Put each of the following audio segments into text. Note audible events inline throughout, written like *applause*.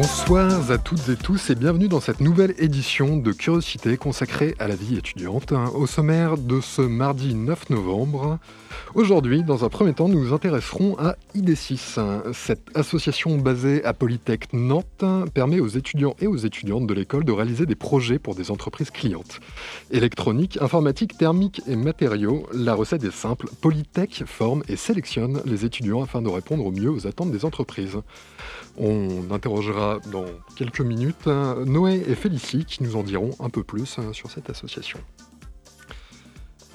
Bonsoir à toutes et tous et bienvenue dans cette nouvelle édition de Curiosité consacrée à la vie étudiante. Au sommaire de ce mardi 9 novembre, aujourd'hui, dans un premier temps, nous nous intéresserons à ID6. Cette association basée à Polytech Nantes permet aux étudiants et aux étudiantes de l'école de réaliser des projets pour des entreprises clientes. Électronique, informatique, thermique et matériaux, la recette est simple. Polytech forme et sélectionne les étudiants afin de répondre au mieux aux attentes des entreprises. On interrogera dans quelques minutes Noé et Félicie qui nous en diront un peu plus hein, sur cette association.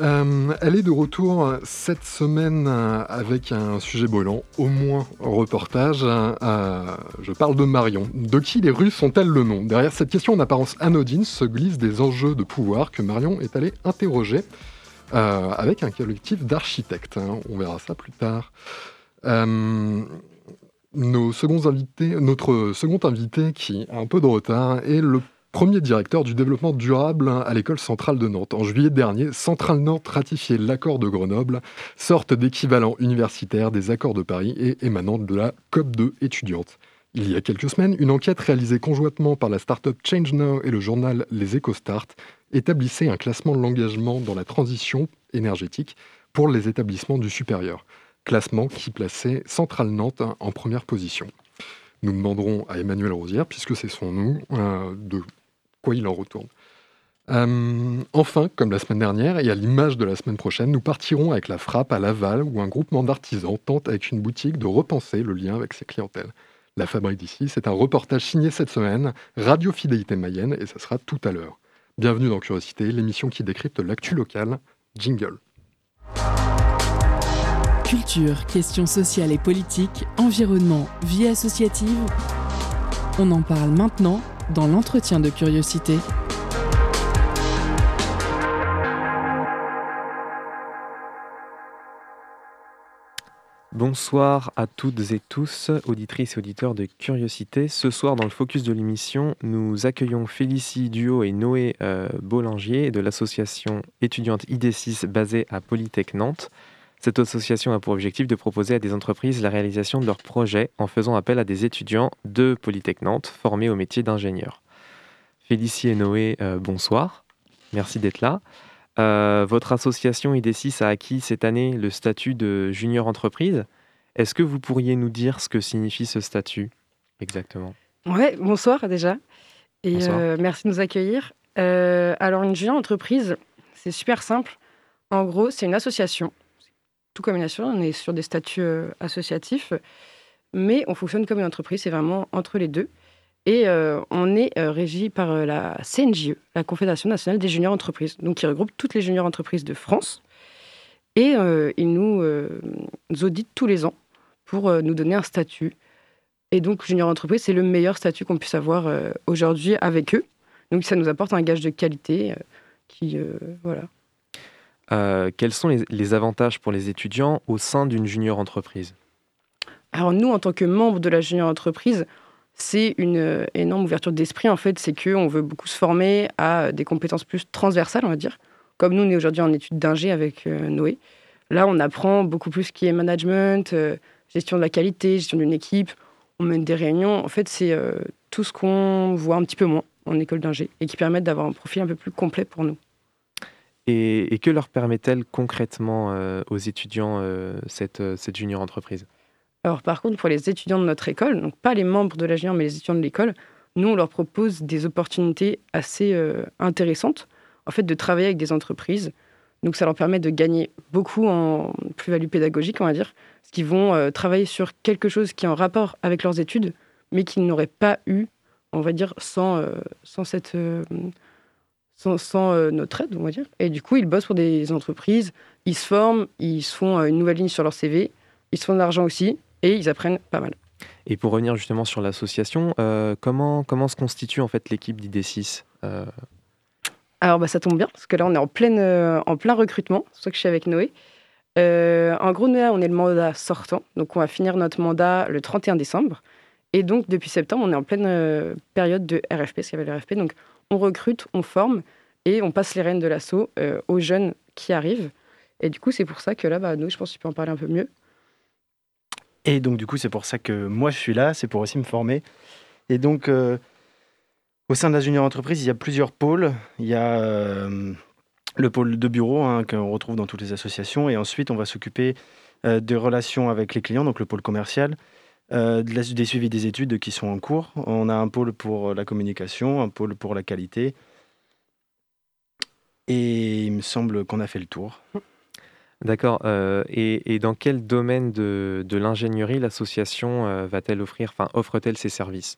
Euh, elle est de retour cette semaine avec un sujet brûlant, au moins reportage. Euh, je parle de Marion. De qui les Russes sont-elles le nom? Derrière cette question en apparence anodine se glissent des enjeux de pouvoir que Marion est allée interroger euh, avec un collectif d'architectes. Hein. On verra ça plus tard. Notre second invité qui a un peu de retard est le premier directeur du développement durable à l'école centrale de Nantes. En juillet dernier, Centrale Nantes ratifiait l'accord de Grenoble, sorte d'équivalent universitaire des accords de Paris et émanant de la COP2 étudiante. Il y a quelques semaines, une enquête réalisée conjointement par la start-up Change Now et le journal Les EcoStart établissait un classement de l'engagement dans la transition énergétique pour les établissements du supérieur classement qui plaçait Centrale Nantes en première position. Nous demanderons à Emmanuel Rosière, puisque c'est son nom, euh, de quoi il en retourne. Euh, enfin, comme la semaine dernière et à l'image de la semaine prochaine, nous partirons avec la frappe à Laval où un groupement d'artisans tente avec une boutique de repenser le lien avec ses clientèles. La fabrique d'ici, c'est un reportage signé cette semaine, Radio Fidélité Mayenne, et ça sera tout à l'heure. Bienvenue dans Curiosité, l'émission qui décrypte l'actu locale. Jingle. Culture, questions sociales et politiques, environnement, vie associative. On en parle maintenant dans l'entretien de curiosité. Bonsoir à toutes et tous, auditrices et auditeurs de Curiosité. Ce soir, dans le focus de l'émission, nous accueillons Félicie Duo et Noé euh, de l'association étudiante ID6 basée à Polytech Nantes. Cette association a pour objectif de proposer à des entreprises la réalisation de leurs projets en faisant appel à des étudiants de Polytech Nantes formés au métier d'ingénieur. Félicie et Noé, euh, bonsoir. Merci d'être là. Euh, votre association ID6 a acquis cette année le statut de junior entreprise. Est-ce que vous pourriez nous dire ce que signifie ce statut exactement? Oui, bonsoir déjà. Et euh, merci de nous accueillir. alors, une junior entreprise, c'est super simple. En gros, c'est une association tout comme une association, on est sur des statuts euh, associatifs, mais on fonctionne comme une entreprise, c'est vraiment entre les deux. Et euh, on est euh, régi par la CNJE, la Confédération nationale des juniors entreprises, donc qui regroupe toutes les juniors entreprises de France. Et ils nous, nous auditent tous les ans pour nous donner un statut. Et donc, junior entreprise, c'est le meilleur statut qu'on puisse avoir aujourd'hui avec eux. Donc, ça nous apporte un gage de qualité qui, voilà, euh, quels sont les, avantages pour les étudiants au sein d'une junior entreprise Alors nous, en tant que membres de la junior entreprise, c'est une euh, énorme ouverture d'esprit. En fait, c'est qu'on veut beaucoup se former à des compétences plus transversales, on va dire. Comme nous, on est aujourd'hui en études d'ingé avec euh, Noé. Là, on apprend beaucoup plus ce qui est management, gestion de la qualité, gestion d'une équipe. On mène des réunions. En fait, c'est tout ce qu'on voit un petit peu moins en école d'ingé et qui permettent d'avoir un profil un peu plus complet pour nous. Et, que leur permet-elle concrètement euh, aux étudiants euh, cette, euh, cette junior entreprise? Alors par contre, pour les étudiants de notre école, donc pas les membres de la junior, mais les étudiants de l'école, nous, on leur propose des opportunités assez intéressantes, en fait, de travailler avec des entreprises. Donc ça leur permet de gagner beaucoup en plus-value pédagogique, on va dire, parce qu'ils vont travailler sur quelque chose qui est en rapport avec leurs études, mais qu'ils n'auraient pas eu, on va dire, sans, sans cette sans, notre aide, on va dire. Et du coup, ils bossent pour des entreprises, ils se forment, ils se font une nouvelle ligne sur leur CV, ils se font de l'argent aussi, et ils apprennent pas mal. Et pour revenir justement sur l'association, comment, comment se constitue en fait l'équipe d'ID6 Alors bah, ça tombe bien, parce que là on est en, pleine, en plein recrutement, c'est pour ça que je suis avec Noé. Euh, en gros, nous, là, on est le mandat sortant. Donc, on va finir notre mandat le 31 décembre. Et donc, depuis septembre, on est en pleine euh, période de RFP, ce qu'il y avait le RFP. Donc, on recrute, on forme et on passe les rênes de l'assaut euh, aux jeunes qui arrivent. Et du coup, c'est pour ça que là, bah, nous, je pense que tu peux en parler un peu mieux. Et donc, du coup, c'est pour ça que moi, je suis là. C'est pour aussi me former. Et donc, au sein de la junior entreprise, il y a plusieurs pôles. Il y a le pôle de bureau hein, qu'on retrouve dans toutes les associations. Et ensuite, on va s'occuper euh, des relations avec les clients, donc le pôle commercial, euh, des suivis des études qui sont en cours. On a un pôle pour la communication, un pôle pour la qualité. Et il me semble qu'on a fait le tour. D'accord. Euh, et, dans quel domaine de, l'ingénierie l'association va-t-elle offrir, enfin offre-t-elle ses services?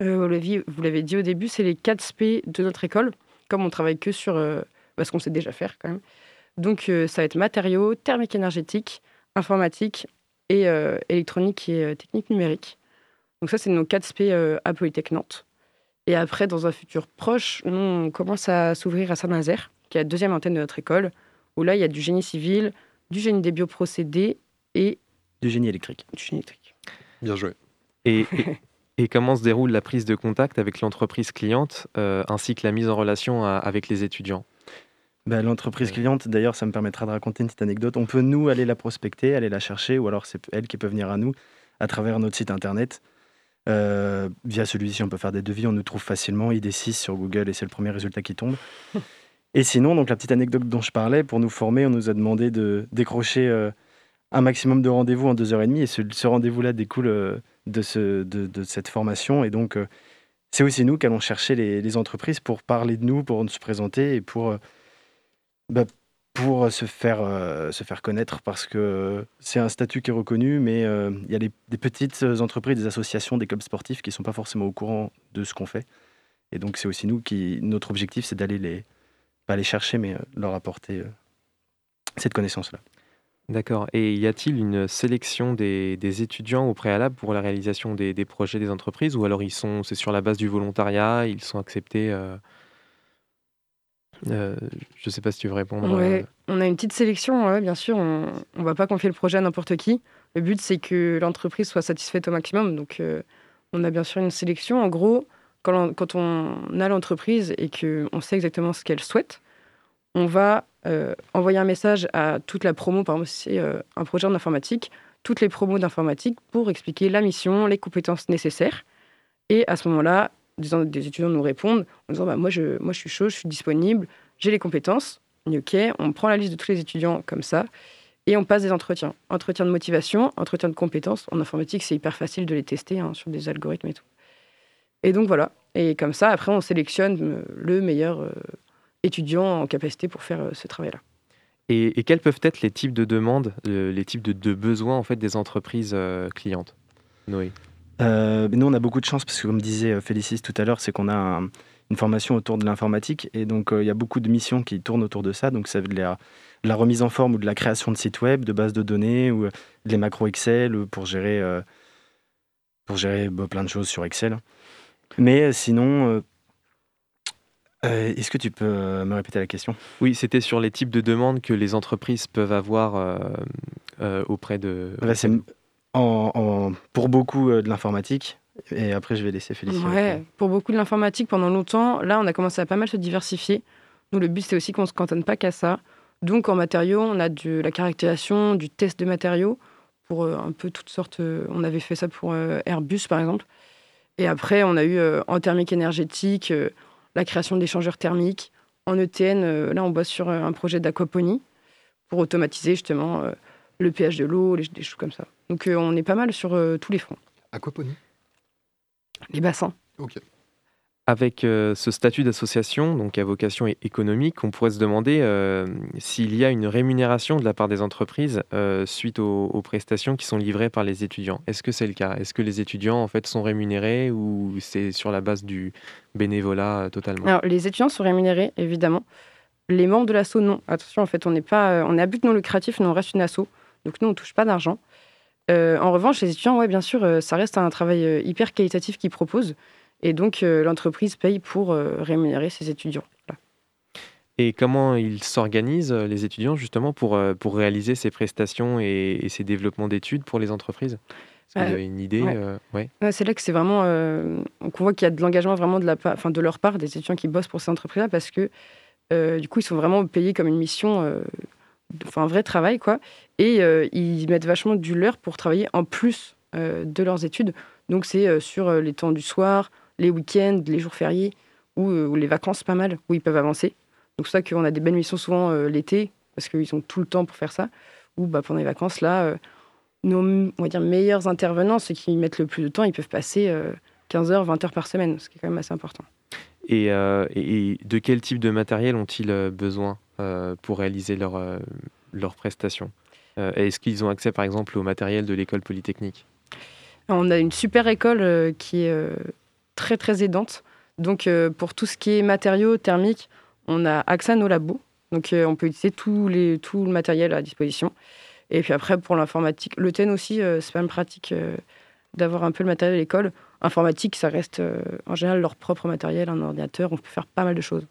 Vous l'avez dit au début, c'est les 4 SP de notre école. Comme on travaille que sur parce qu'on sait déjà faire quand même. Donc euh, ça va être matériaux, thermique énergétique, informatique et euh, électronique et euh, technique numérique. Donc ça, c'est nos 4 SP à Polytech Nantes. Et après, dans un futur proche, on commence à s'ouvrir à Saint-Nazaire, qui est la deuxième antenne de notre école, où là, il y a du génie civil, du génie des bioprocédés et... Du génie électrique. Du génie électrique. Bien joué. Et, et, *laughs* comment se déroule la prise de contact avec l'entreprise cliente, ainsi que la mise en relation avec les étudiants? Bah, l'entreprise cliente, d'ailleurs, ça me permettra de raconter une petite anecdote. On peut, nous, aller la prospecter, aller la chercher, ou alors c'est elle qui peut venir à nous à travers notre site internet. Euh, via celui-ci, on peut faire des devis, on nous trouve facilement, ID6 sur Google, et c'est le premier résultat qui tombe. *laughs* et sinon, donc la petite anecdote dont je parlais, pour nous former, on nous a demandé de décrocher euh, un maximum de rendez-vous en deux heures et demie, et ce, rendez-vous-là découle euh, de, ce, de, cette formation, et donc c'est aussi nous qui allons chercher les, les, entreprises pour parler de nous, pour nous présenter, et pour bah, pour se faire, euh, se faire connaître parce que c'est un statut qui est reconnu, mais euh, il y a des, petites entreprises, des associations, des clubs sportifs qui ne sont pas forcément au courant de ce qu'on fait. Et donc c'est aussi nous qui, notre objectif, c'est d'aller les, pas les chercher, mais euh, leur apporter cette connaissance-là. D'accord. Et y a-t-il une sélection des, des, étudiants au préalable pour la réalisation des, des projets des entreprises ou alors ils sont, c'est sur la base du volontariat, ils sont acceptés euh, je ne sais pas si tu veux répondre. Ouais, euh. on a une petite sélection, bien sûr. On ne va pas confier le projet à n'importe qui. Le but, c'est que l'entreprise soit satisfaite au maximum. Donc, euh, on a bien sûr une sélection. En gros, quand on, quand on a l'entreprise et qu'on sait exactement ce qu'elle souhaite, on va envoyer un message à toute la promo. Par exemple, si c'est un projet en informatique, toutes les promos d'informatique pour expliquer la mission, les compétences nécessaires. Et à ce moment-là, des, étudiants nous répondent en disant bah, moi, je, moi je suis chaud, je suis disponible, j'ai les compétences. Ok, on prend la liste de tous les étudiants comme ça et on passe des entretiens. Entretien de motivation, entretien de compétences. En informatique, c'est hyper facile de les tester hein, sur des algorithmes et tout. Et donc voilà. Et comme ça, après, on sélectionne euh, le meilleur euh, étudiant en capacité pour faire euh, ce travail-là. Et, quels peuvent être les types de demandes, les types de, de, besoins en fait des entreprises clientes? Noé euh, nous, on a beaucoup de chance parce que, comme disait euh, Félicis tout à l'heure, c'est qu'on a une formation autour de l'informatique et donc euh, il y a beaucoup de missions qui tournent autour de ça. Donc, ça veut dire de la remise en forme ou de la création de sites web, de bases de données ou des macros Excel pour gérer, pour gérer bah, plein de choses sur Excel. Mais sinon, est-ce que tu peux me répéter la question? Oui, c'était sur les types de demandes que les entreprises peuvent avoir auprès de pour beaucoup euh, de l'informatique. Et après, je vais laisser Félicie. Ouais, pour beaucoup de l'informatique, pendant longtemps, là, on a commencé à pas mal se diversifier. Nous, le but, c'est aussi qu'on ne se cantonne pas qu'à ça. Donc, en matériaux, on a de la caractérisation, du test de matériaux pour euh, un peu toutes sortes. Euh, on avait fait ça pour Airbus, par exemple. Et après, on a eu en thermique énergétique, la création d'échangeurs thermiques. En ETN, là, on bosse sur un projet d'aquaponie pour automatiser justement le pH de l'eau, des choses comme ça. Donc euh, on est pas mal sur euh, tous les fronts. Aquaponie Les bassins. Ok. Avec euh, ce statut d'association, donc à vocation économique, on pourrait se demander euh, s'il y a une rémunération de la part des entreprises euh, suite aux, prestations qui sont livrées par les étudiants. Est-ce que c'est le cas? Est-ce que les étudiants en fait sont rémunérés ou c'est sur la base du bénévolat totalement? Alors, les étudiants sont rémunérés évidemment. Les membres de l'asso non. Attention, en fait, on n'est pas, on est à but non lucratif, mais on reste une asso. Donc nous, on touche pas d'argent. en revanche, les étudiants, ouais, bien sûr, ça reste un travail hyper qualitatif qu'ils proposent. Et donc, euh, l'entreprise paye pour euh, rémunérer ses étudiants. Et comment ils s'organisent, euh, les étudiants, justement, pour, pour réaliser ces prestations et, ces développements d'études pour les entreprises? Est-ce que vous avez une idée ouais. C'est là que c'est vraiment. qu'on voit qu'il y a de l'engagement vraiment de, la, enfin, de leur part, des étudiants qui bossent pour ces entreprises-là, parce que du coup, ils sont vraiment payés comme une mission, enfin, un vrai travail, quoi. Et ils mettent vachement du leur pour travailler en plus de leurs études. Donc, c'est sur les temps du soir, les week-ends, les jours fériés euh, ou, les vacances pas mal, où ils peuvent avancer. Donc c'est ça qu'on a des belles missions souvent euh, l'été, parce qu'ils ont tout le temps pour faire ça. Ou bah, pendant les vacances, là, euh, nos on va dire, meilleurs intervenants, ceux qui mettent le plus de temps, ils peuvent passer 15 heures, 20 heures par semaine, ce qui est quand même assez important. Et, de quel type de matériel ont-ils besoin? Pour réaliser leurs leur prestations Est-ce qu'ils ont accès par exemple au matériel de l'école polytechnique? On a une super école qui est très très aidante. Donc euh, pour tout ce qui est matériaux thermiques, on a accès à nos labos. Donc euh, on peut utiliser tout le matériel à disposition. Et puis après, pour l'informatique, le TEN aussi, euh, c'est pas une pratique d'avoir un peu le matériel à l'école. Informatique, ça reste en général leur propre matériel, un ordinateur, on peut faire pas mal de choses.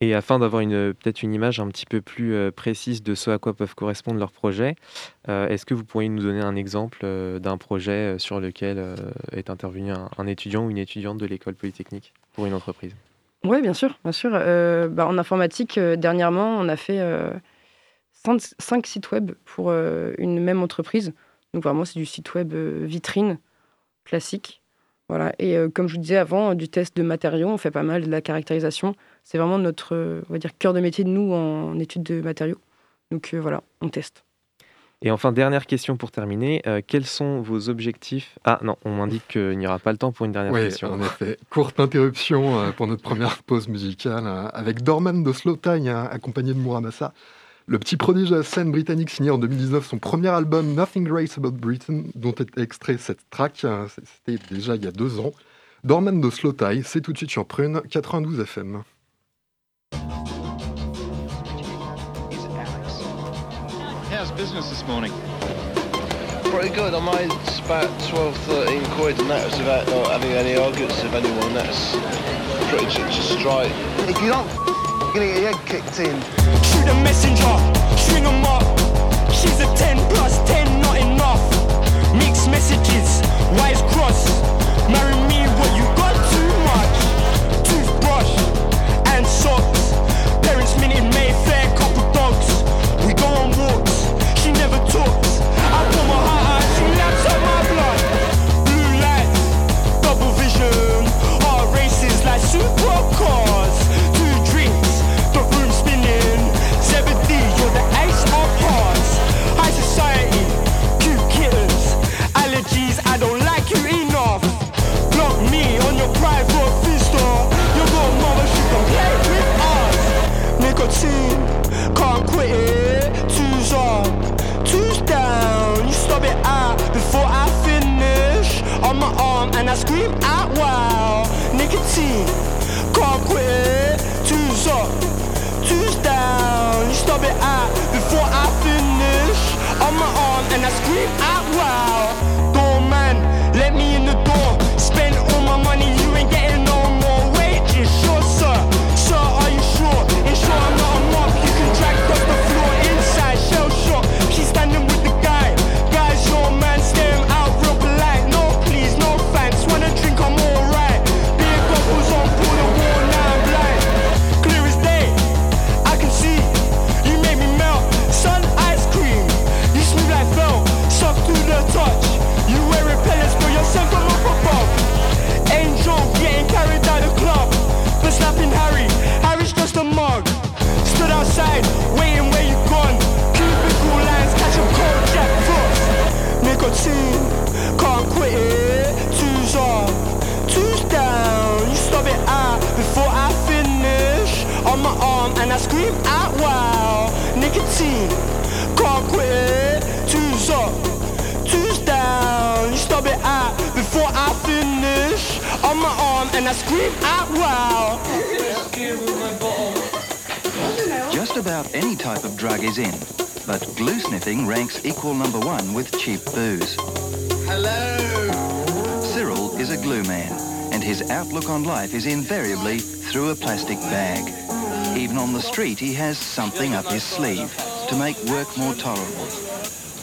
Et afin d'avoir une, peut-être une image un petit peu plus euh, précise de ce à quoi peuvent correspondre leurs projets, euh, est-ce que vous pourriez nous donner un exemple euh, d'un projet sur lequel est intervenu un, étudiant ou une étudiante de l'école polytechnique pour une entreprise? Oui, bien sûr. Bien sûr. Bah, en informatique, dernièrement, on a fait cinq, sites web pour une même entreprise. Donc vraiment, c'est du site web vitrine classique. Voilà. Et comme je vous disais avant, du test de matériaux, on fait pas mal de la caractérisation c'est vraiment notre on va dire, cœur de métier de nous en études de matériaux. Donc euh, voilà, on teste. Et enfin, dernière question pour terminer. Euh, quels sont vos objectifs? Ah non, on m'indique *laughs* qu'il n'y aura pas le temps pour une dernière question. En effet, courte interruption euh, pour notre première pause musicale avec Dorman de Slow Time, hein, accompagné de Muramasa. Le petit prodige de la scène britannique signé en 2019 son premier album Nothing Great About Britain, dont est extrait cette track. C'était déjà il y a deux ans. Dorman de Slow Tie, c'est tout de suite sur Prune 92 FM. How's business this morning? Pretty good. I made about 12, 13 quid and that was without not having any arguments with anyone. That's pretty just straight. If you don't gonna get your head kicked in. Shoot a messenger, string them up. She's a 10 plus 10, not enough. Mixed messages, wise cross. Marry me, what you got Just about any type of drug is in, but glue sniffing ranks equal number one with cheap booze. Hello! Cyril is a glue man, and his outlook on life is invariably through a plastic bag. Even on the street, he has something up his sleeve to make work more tolerable.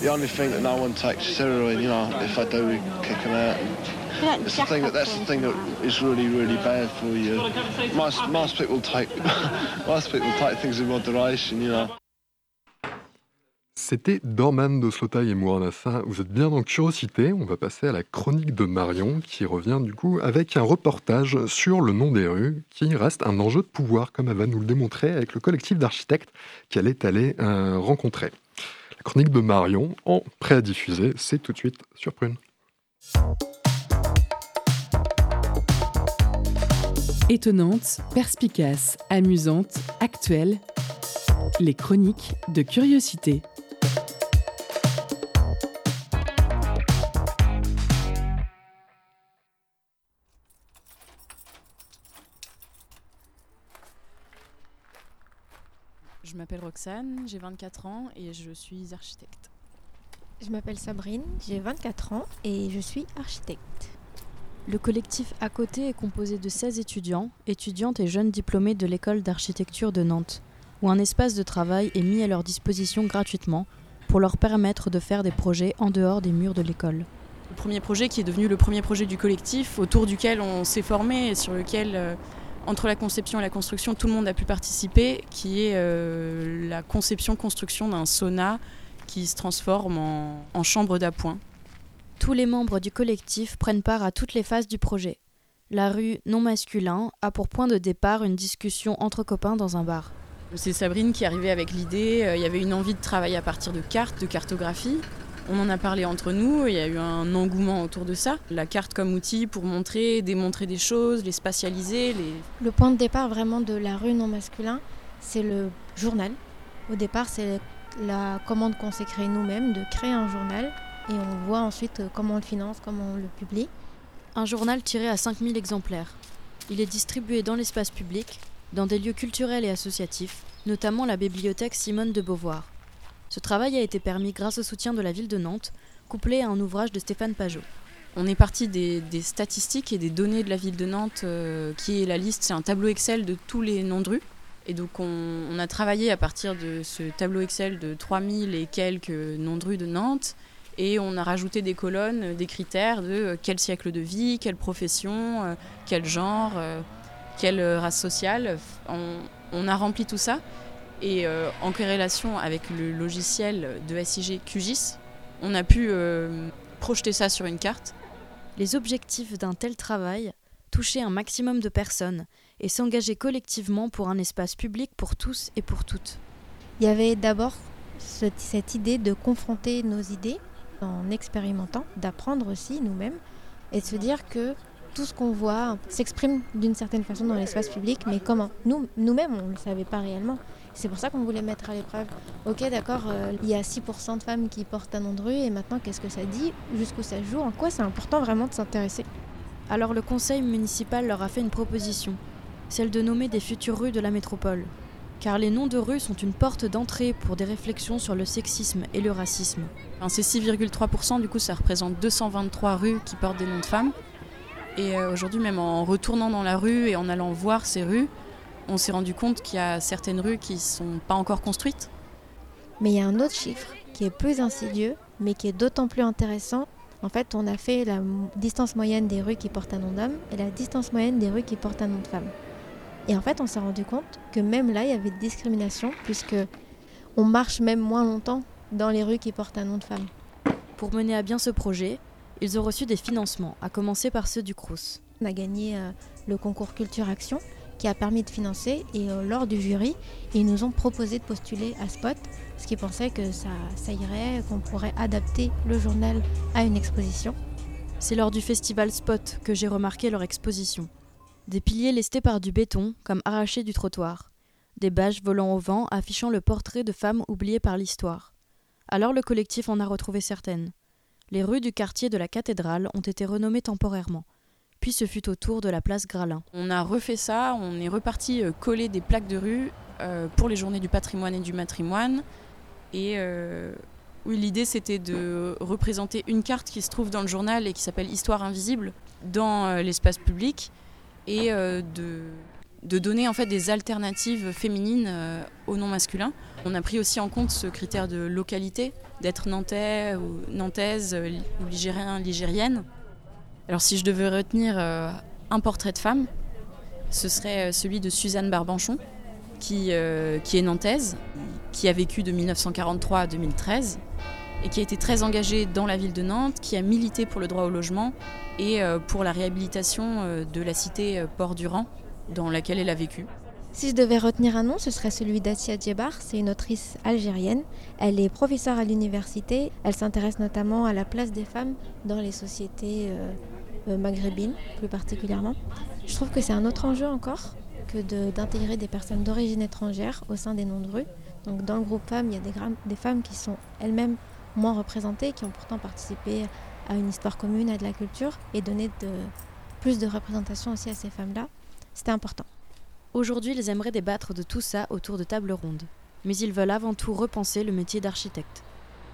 The only thing that no one takes is heroin, you know, if I do, we kick him out. It's the thing that that's the thing that is really, really bad for you. Most most people take *laughs* most people take things in moderation, you know. C'était Dorman de Slotaille et Mouranassa. Vous êtes bien dans Curiosité. On va passer à la chronique de Marion qui revient du coup avec un reportage sur le nom des rues qui reste un enjeu de pouvoir comme elle va nous le démontrer avec le collectif d'architectes qu'elle est allée euh, rencontrer. La chronique de Marion en prêt à diffuser, c'est tout de suite sur Prune. Étonnante, perspicace, amusante, actuelle, les chroniques de curiosité. Je m'appelle Roxane, j'ai 24 ans et je suis architecte. Je m'appelle Sabrine, j'ai 24 ans et je suis architecte. Le collectif à côté est composé de 16 étudiants, étudiantes et jeunes diplômés de l'école d'architecture de Nantes, où un espace de travail est mis à leur disposition gratuitement pour leur permettre de faire des projets en dehors des murs de l'école. Le premier projet qui est devenu le premier projet du collectif, autour duquel on s'est formé et sur lequel, euh, entre la conception et la construction, tout le monde a pu participer, qui est euh, la conception-construction d'un sauna qui se transforme en, en chambre d'appoint. Tous les membres du collectif prennent part à toutes les phases du projet. La rue non masculin a pour point de départ une discussion entre copains dans un bar. C'est Sabrine qui est arrivée avec l'idée. euh, Il y avait une envie de travailler à partir de cartes, de cartographie. On en a parlé entre nous, il y a eu un engouement autour de ça. La carte comme outil pour montrer, démontrer des choses, les spatialiser. Les... Le point de départ vraiment de la rue non masculin, c'est le journal. Au départ, c'est la commande qu'on s'est créée nous-mêmes de créer un journal et on voit ensuite euh, comment on le finance, comment on le publie. Un journal tiré à 5000 exemplaires. Il est distribué dans l'espace public, dans des lieux culturels et associatifs, notamment la bibliothèque Simone de Beauvoir. Ce travail a été permis grâce au soutien de la ville de Nantes, couplé à un ouvrage de Stéphane Pajot. On est parti des, des statistiques et des données de la ville de Nantes, euh, qui est la liste, c'est un tableau Excel de tous les noms de rues. Et donc on, on a travaillé à partir de ce tableau Excel de 3000 et quelques noms de rues de Nantes, et on a rajouté des colonnes, euh, des critères de euh, quel siècle de vie, quelle profession, euh, quel genre, quelle race sociale. On, on a rempli tout ça. Et euh, en corrélation avec le logiciel de SIG QGIS, on a pu euh, projeter ça sur une carte. Les objectifs d'un tel travail, toucher un maximum de personnes et s'engager collectivement pour un espace public pour tous et pour toutes. Il y avait d'abord ce- cette idée de confronter nos idées en expérimentant, d'apprendre aussi nous-mêmes et de se dire que tout ce qu'on voit s'exprime d'une certaine façon dans l'espace public, mais comment Nous, Nous-mêmes, on ne le savait pas réellement. C'est pour ça qu'on voulait mettre à l'épreuve. Ok, d'accord, euh, il y a 6% de femmes qui portent un nom de rue, et maintenant, qu'est-ce que ça dit? Jusqu'où ça joue? En quoi c'est important vraiment de s'intéresser? Alors le conseil municipal leur a fait une proposition, celle de nommer des futures rues de la métropole. Car les noms de rues sont une porte d'entrée pour des réflexions sur le sexisme et le racisme. Enfin, c'est 6,3%, du coup ça représente 223 rues qui portent des noms de femmes. Et euh, aujourd'hui, même en retournant dans la rue et en allant voir ces rues, on s'est rendu compte qu'il y a certaines rues qui ne sont pas encore construites. Mais il y a un autre chiffre qui est plus insidieux, mais qui est d'autant plus intéressant. En fait, on a fait la distance moyenne des rues qui portent un nom d'homme et la distance moyenne des rues qui portent un nom de femme. Et en fait, on s'est rendu compte que même là, il y avait de discrimination, puisque on marche même moins longtemps dans les rues qui portent un nom de femme. Pour mener à bien ce projet, ils ont reçu des financements, à commencer par ceux du Crous. On a gagné euh, le concours Culture Action qui a permis de financer et euh, lors du jury, ils nous ont proposé de postuler à Spot, ce qui pensait que ça, ça irait, qu'on pourrait adapter le journal à une exposition. C'est lors du festival Spot que j'ai remarqué leur exposition. Des piliers lestés par du béton, comme arrachés du trottoir. des badges volant au vent affichant le portrait de femmes oubliées par l'histoire. Alors le collectif en a retrouvé certaines. Les rues du quartier de la cathédrale ont été renommées temporairement. Puis ce fut au tour de la place Gralin. On a refait ça, on est reparti euh, coller des plaques de rue euh, pour les journées du patrimoine et du matrimoine. Et euh, l'idée c'était de représenter une carte qui se trouve dans le journal et qui s'appelle Histoire invisible dans l'espace public et de de donner en fait des alternatives féminines euh, au nom masculin. On a pris aussi en compte ce critère de localité, d'être nantais ou nantaise euh, ou ligérien, ligérienne. Alors si je devais retenir euh, un portrait de femme, ce serait celui de Suzanne Barbanchon, qui, qui est nantaise, qui a vécu de 1943 à 2013 et qui a été très engagée dans la ville de Nantes, qui a milité pour le droit au logement et pour la réhabilitation de la cité Port-Durand dans laquelle elle a vécu. Si je devais retenir un nom, ce serait celui d'Assia Djebar. C'est une autrice algérienne. Elle est professeure à l'université. Elle s'intéresse notamment à la place des femmes dans les sociétés euh, euh, maghrébines, plus particulièrement. Je trouve que c'est un autre enjeu encore que d'intégrer des personnes d'origine étrangère au sein des noms de rue. Donc dans le groupe femmes, il y a des femmes qui sont elles-mêmes moins représentées, qui ont pourtant participé à une histoire commune, à de la culture, et donner de, plus de représentation aussi à ces femmes-là. C'était important. Aujourd'hui, ils aimeraient débattre de tout ça autour de tables rondes. Mais ils veulent avant tout repenser le métier d'architecte.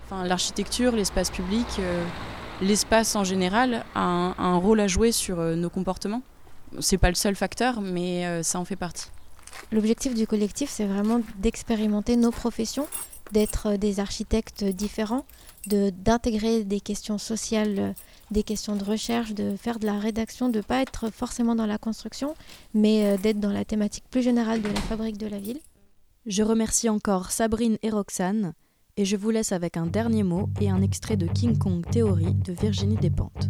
Enfin, l'architecture, l'espace public, euh, l'espace en général a un, rôle à jouer sur euh, nos comportements. C'est pas le seul facteur, mais euh, ça en fait partie. L'objectif du collectif, c'est vraiment d'expérimenter nos professions, d'être des architectes différents, d'intégrer des questions sociales des questions de recherche, de faire de la rédaction, de ne pas être forcément dans la construction, mais euh, d'être dans la thématique plus générale de la fabrique de la ville. Je remercie encore Sabrine et Roxane, et je vous laisse avec un dernier mot et un extrait de King Kong Théorie de Virginie Despentes.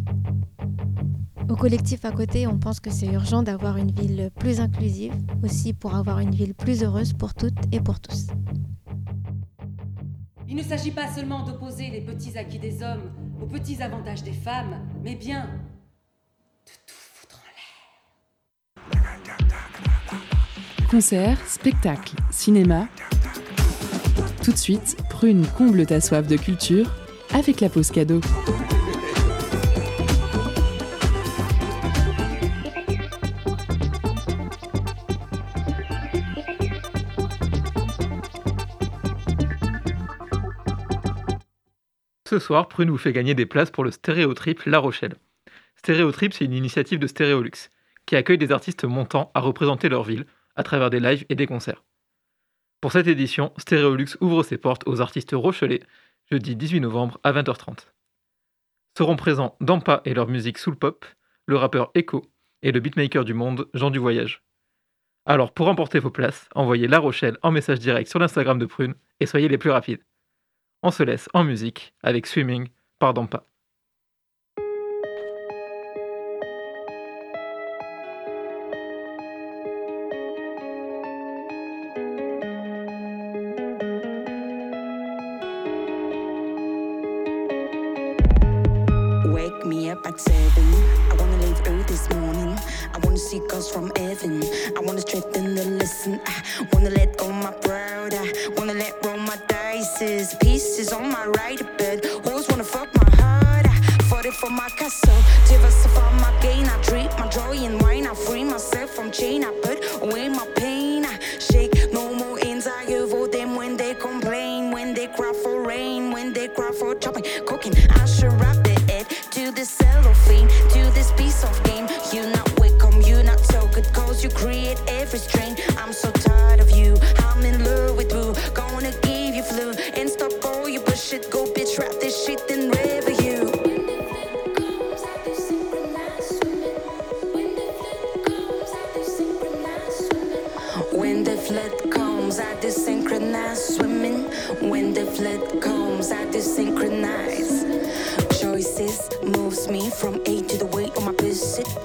Au collectif à côté, on pense que c'est urgent d'avoir une ville plus inclusive, aussi pour avoir une ville plus heureuse pour toutes et pour tous. Il ne s'agit pas seulement d'opposer les petits acquis des hommes aux petits avantages des femmes, mais bien de tout foutre en l'air. Concert, spectacle, cinéma. Tout de suite, Prune comble ta soif de culture avec la pause cadeau. Ce soir, Prune vous fait gagner des places pour le Stéréotrip La Rochelle. Stéréotrip, c'est une initiative de Stéréolux, qui accueille des artistes montants à représenter leur ville à travers des lives et des concerts. Pour cette édition, Stéréolux ouvre ses portes aux artistes rochelais jeudi 18 novembre à 20h30. Seront présents Dampa et leur musique soul pop, le rappeur Echo et le beatmaker du monde Jean du Voyage. Alors pour remporter vos places, envoyez La Rochelle en message direct sur l'Instagram de Prune et soyez les plus rapides. On se laisse en musique avec Swimming par Dampa.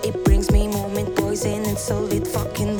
It. Brings me moment poison and solid fucking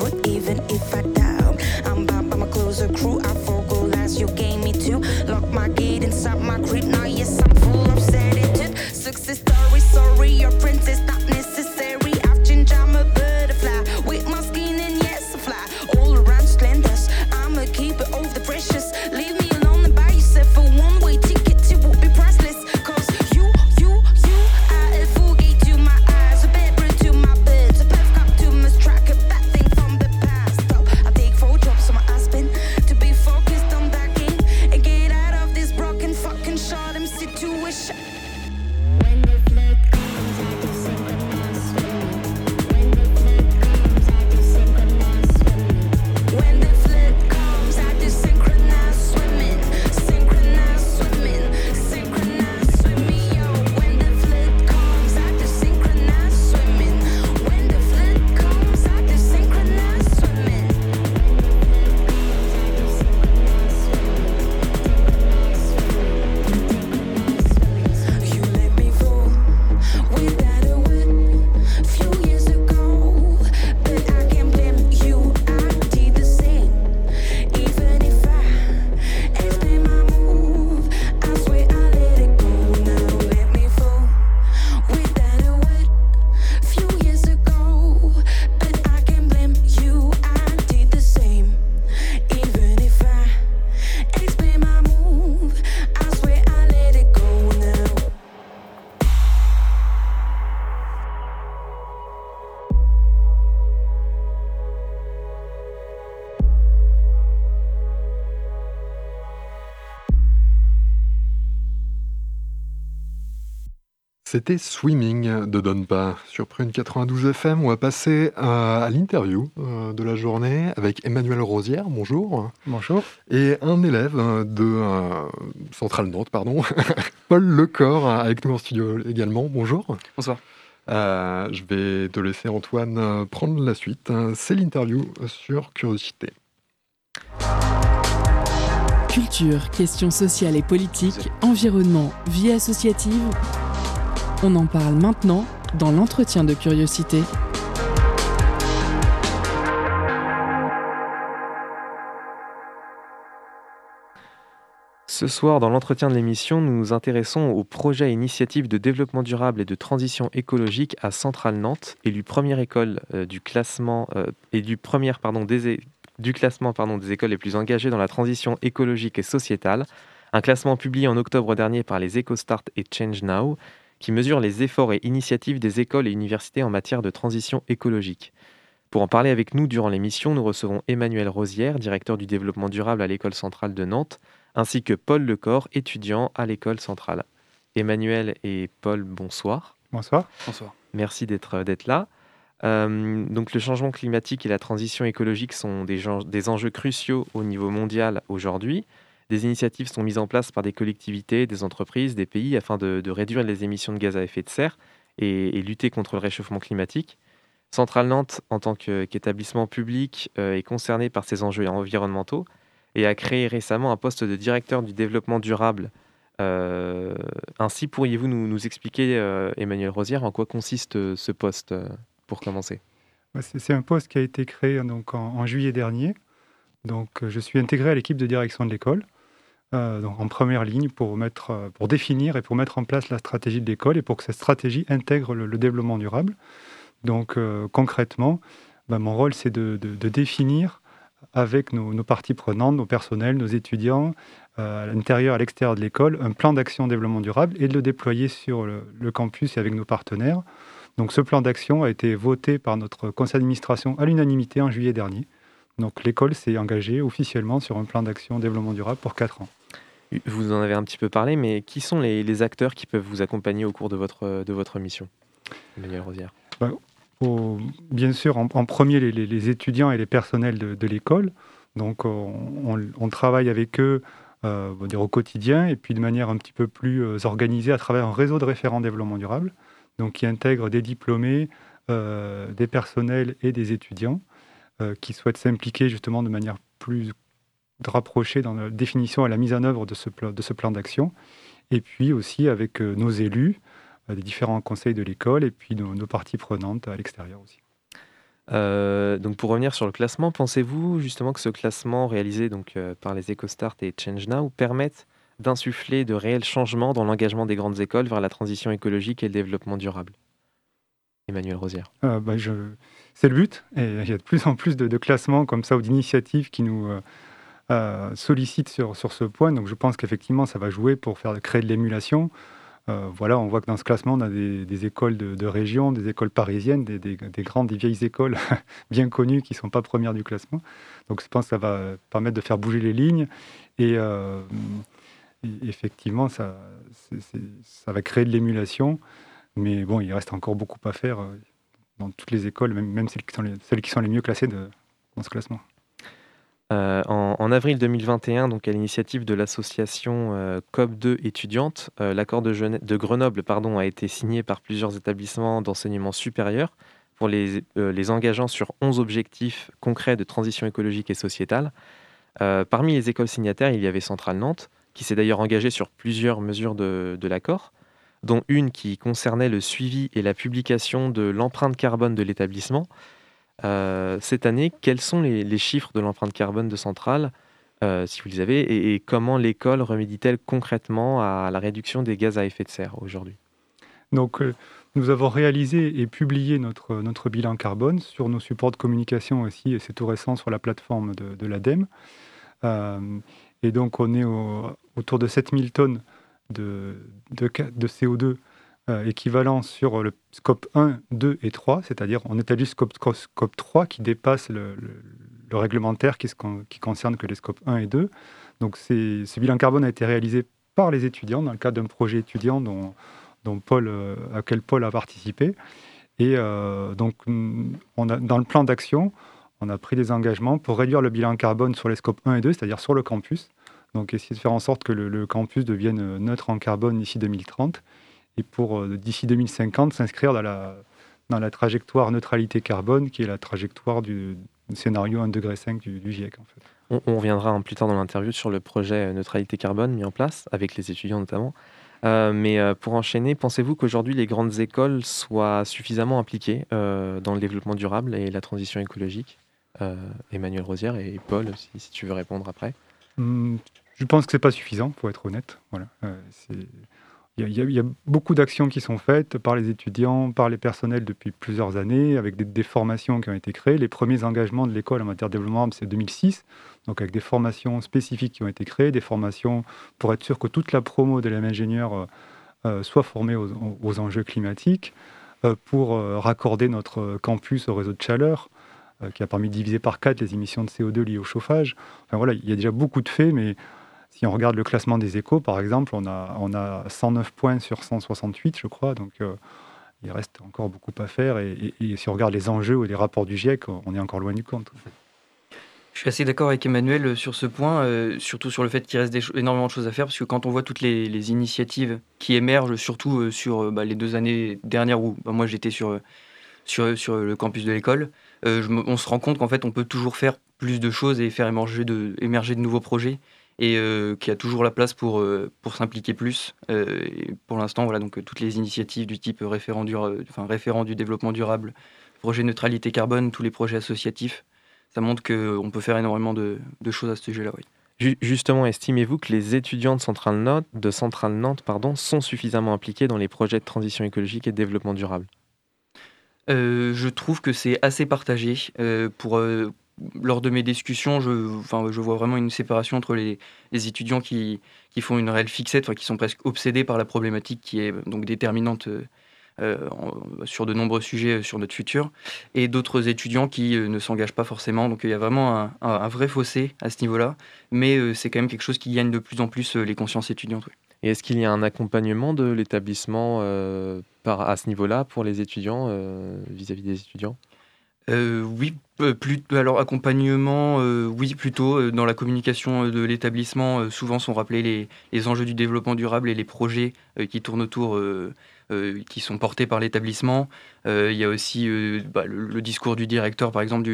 C'était Swimming de Donpa sur Prune 92 FM. On va passer à, l'interview euh, de la journée avec Emmanuel Rosière. Bonjour. Bonjour. Et un élève de euh, Centrale Nantes, pardon, *laughs* Paul Lecor, avec nous en studio également. Bonjour. Bonsoir. Euh, je vais te laisser Antoine prendre la suite. C'est l'interview sur Curiosité. Culture, questions sociales et politiques, environnement, vie associative. On en parle maintenant dans l'entretien de curiosité. Ce soir, dans l'entretien de l'émission, nous nous intéressons au projet initiative de développement durable et de transition écologique à Centrale Nantes, élu première école euh, du classement euh, et du première pardon des du classement pardon, des écoles les plus engagées dans la transition écologique et sociétale, un classement publié en octobre dernier par les EcoStart et Change Now, qui mesure les efforts et initiatives des écoles et universités en matière de transition écologique. Pour en parler avec nous durant l'émission, nous recevons Emmanuel Rosière, directeur du développement durable à l'école centrale de Nantes, ainsi que Paul Lecor, étudiant à l'école centrale. Emmanuel et Paul, bonsoir. Bonsoir. Bonsoir. Merci d'être là. Euh, donc le changement climatique et la transition écologique sont des, des enjeux cruciaux au niveau mondial aujourd'hui. Des initiatives sont mises en place par des collectivités, des entreprises, des pays afin de, réduire les émissions de gaz à effet de serre et, lutter contre le réchauffement climatique. Centrale Nantes, en tant qu'établissement public, euh, est concerné par ces enjeux environnementaux et a créé récemment un poste de directeur du développement durable. Euh, ainsi, pourriez-vous nous, expliquer, euh, Emmanuel Rosière, en quoi consiste ce poste pour commencer? C'est un poste qui a été créé donc, en, juillet dernier. Donc, je suis intégré à l'équipe de direction de l'école. Euh, en première ligne pour, mettre, euh, pour définir et pour mettre en place la stratégie de l'école et pour que cette stratégie intègre le, développement durable. Donc euh, concrètement, ben, mon rôle c'est de, définir avec nos, parties prenantes, nos personnels, nos étudiants, à l'intérieur à l'extérieur de l'école, un plan d'action développement durable et de le déployer sur le, le campus et avec nos partenaires. Donc ce plan d'action a été voté par notre conseil d'administration à l'unanimité en juillet dernier. Donc l'école s'est engagée officiellement sur un plan d'action développement durable pour 4 ans. Vous en avez un petit peu parlé, mais qui sont les, acteurs qui peuvent vous accompagner au cours de votre, de votre mission, Emmanuel Rosière? Bah, Bien sûr, en, premier, les, étudiants et les personnels de, l'école. Donc, on, travaille avec eux euh, au quotidien et puis de manière un petit peu plus euh, organisée à travers un réseau de référents développement durable, donc qui intègre des diplômés, euh, des personnels et des étudiants qui souhaitent s'impliquer justement de manière plus de rapprocher dans la définition et la mise en œuvre de ce, de ce plan d'action. Et puis aussi avec euh, nos élus, euh, des différents conseils de l'école et puis nos, parties prenantes à l'extérieur aussi. Euh, donc pour revenir sur le classement, pensez-vous justement que ce classement réalisé donc, par les EcoStart et Change Now permette d'insuffler de réels changements dans l'engagement des grandes écoles vers la transition écologique et le développement durable? Emmanuel Rosière. Bah, je... C'est le but. Et il y a de plus en plus de, de classements comme ça ou d'initiatives qui nous, euh, sollicite sur, sur ce point. Donc je pense qu'effectivement, ça va jouer pour faire créer de l'émulation. Euh, voilà, on voit que dans ce classement, on a des, écoles de, région, des écoles parisiennes, des, des, grandes, des vieilles écoles *laughs* bien connues qui ne sont pas premières du classement. Donc je pense que ça va permettre de faire bouger les lignes. Et, euh, effectivement, ça, ça va créer de l'émulation. Mais bon, il reste encore beaucoup à faire dans toutes les écoles, même, même celles, qui sont les, celles qui sont les mieux classées dans ce classement. Euh, en, avril 2021, donc à l'initiative de l'association euh, COP2 étudiante, euh, l'accord de, Grenoble a été signé par plusieurs établissements d'enseignement supérieur pour les, engageant sur 11 objectifs concrets de transition écologique et sociétale. parmi les écoles signataires, il y avait Centrale Nantes, qui s'est d'ailleurs engagée sur plusieurs mesures de l'accord, dont une qui concernait le suivi et la publication de l'empreinte carbone de l'établissement, euh, cette année, quels sont les, chiffres de l'empreinte carbone de Centrale, euh, si vous les avez, et, comment l'école remédie-t-elle concrètement à la réduction des gaz à effet de serre aujourd'hui? Donc, euh, nous avons réalisé et publié notre, bilan carbone sur nos supports de communication aussi, et c'est tout récent sur la plateforme de, l'ADEME. et donc, on est autour de 7000 tonnes de CO2 euh, équivalent sur le scope 1, 2 et 3, c'est-à-dire on établit scope, scope 3 qui dépasse le, réglementaire qui, concerne que les scopes 1 et 2. Donc ce bilan carbone a été réalisé par les étudiants dans le cadre d'un projet étudiant dont, Paul, à quel Paul a participé. Et donc, on a, dans le plan d'action, on a pris des engagements pour réduire le bilan carbone sur les scopes 1 et 2, c'est-à-dire sur le campus. Donc, essayer de faire en sorte que le, campus devienne neutre en carbone d'ici 2030 et pour d'ici 2050 s'inscrire dans la, dans la trajectoire neutralité carbone qui est la trajectoire du, scénario 1,5 degré du, du GIEC. En fait. On, reviendra plus tard dans l'interview sur le projet neutralité carbone mis en place, avec les étudiants notamment. Euh, mais euh, pour enchaîner, pensez-vous qu'aujourd'hui les grandes écoles soient suffisamment impliquées euh, dans le développement durable et la transition écologique? Emmanuel Rosière et Paul, si, tu veux répondre après. Hum, je pense que ce n'est pas suffisant, pour être honnête. Voilà. Il y, a, beaucoup d'actions qui sont faites par les étudiants, par les personnels depuis plusieurs années, avec des, formations qui ont été créées. Les premiers engagements de l'école en matière de développement, c'est 2006, donc avec des formations spécifiques qui ont été créées, des formations pour être sûr que toute la promo de l'ingénieur euh, euh, soit formée aux, enjeux climatiques, euh, pour raccorder notre campus au réseau de chaleur, qui a permis de diviser par quatre les émissions de CO2 liées au chauffage. Enfin voilà, il y a déjà beaucoup de faits, mais si on regarde le classement des échos, par exemple, on a, on a 109 points sur 168, je crois. Donc, euh, il reste encore beaucoup à faire. Et, si on regarde les enjeux ou les rapports du GIEC, on est encore loin du compte. Je suis assez d'accord avec Emmanuel euh, sur ce point, euh, surtout sur le fait qu'il reste énormément de choses à faire, parce que quand on voit toutes les, initiatives qui émergent, surtout sur bah, les deux années dernières où bah, moi j'étais sur, sur, le campus de l'école, on se rend compte qu'en fait on peut toujours faire plus de choses et faire émerger de nouveaux projets et euh, qui a toujours la place pour, euh, pour s'impliquer plus. Euh, et pour l'instant, voilà, donc toutes les initiatives du type référent du, enfin, référent du développement durable, projet neutralité carbone, tous les projets associatifs, ça montre qu'on peut faire énormément de, de choses à ce sujet-là. Oui. Justement, estimez-vous que les étudiants de Centrale Nantes, de Centrale Nantes pardon, sont suffisamment impliqués dans les projets de transition écologique et de développement durable? Je trouve que c'est assez partagé. pour, lors de mes discussions, je, enfin, je vois vraiment une séparation entre les, étudiants qui, qui, font une réelle fixette, qui sont presque obsédés par la problématique qui est donc déterminante euh, euh, sur de nombreux sujets euh, sur notre futur, et d'autres étudiants qui ne s'engagent pas forcément. Donc il y a vraiment un, vrai fossé à ce niveau-là, mais c'est quand même quelque chose qui gagne de plus en plus les consciences étudiantes. Et est-ce qu'il y a un accompagnement de l'établissement à ce niveau-là pour les étudiants, vis à -vis des étudiants? Euh, oui, plus, alors accompagnement, euh, oui plutôt. Euh, dans la communication de l'établissement, souvent sont rappelés les, enjeux du développement durable et les projets qui tournent autour, qui sont portés par l'établissement. Il y a aussi bah, le, discours du directeur, par exemple,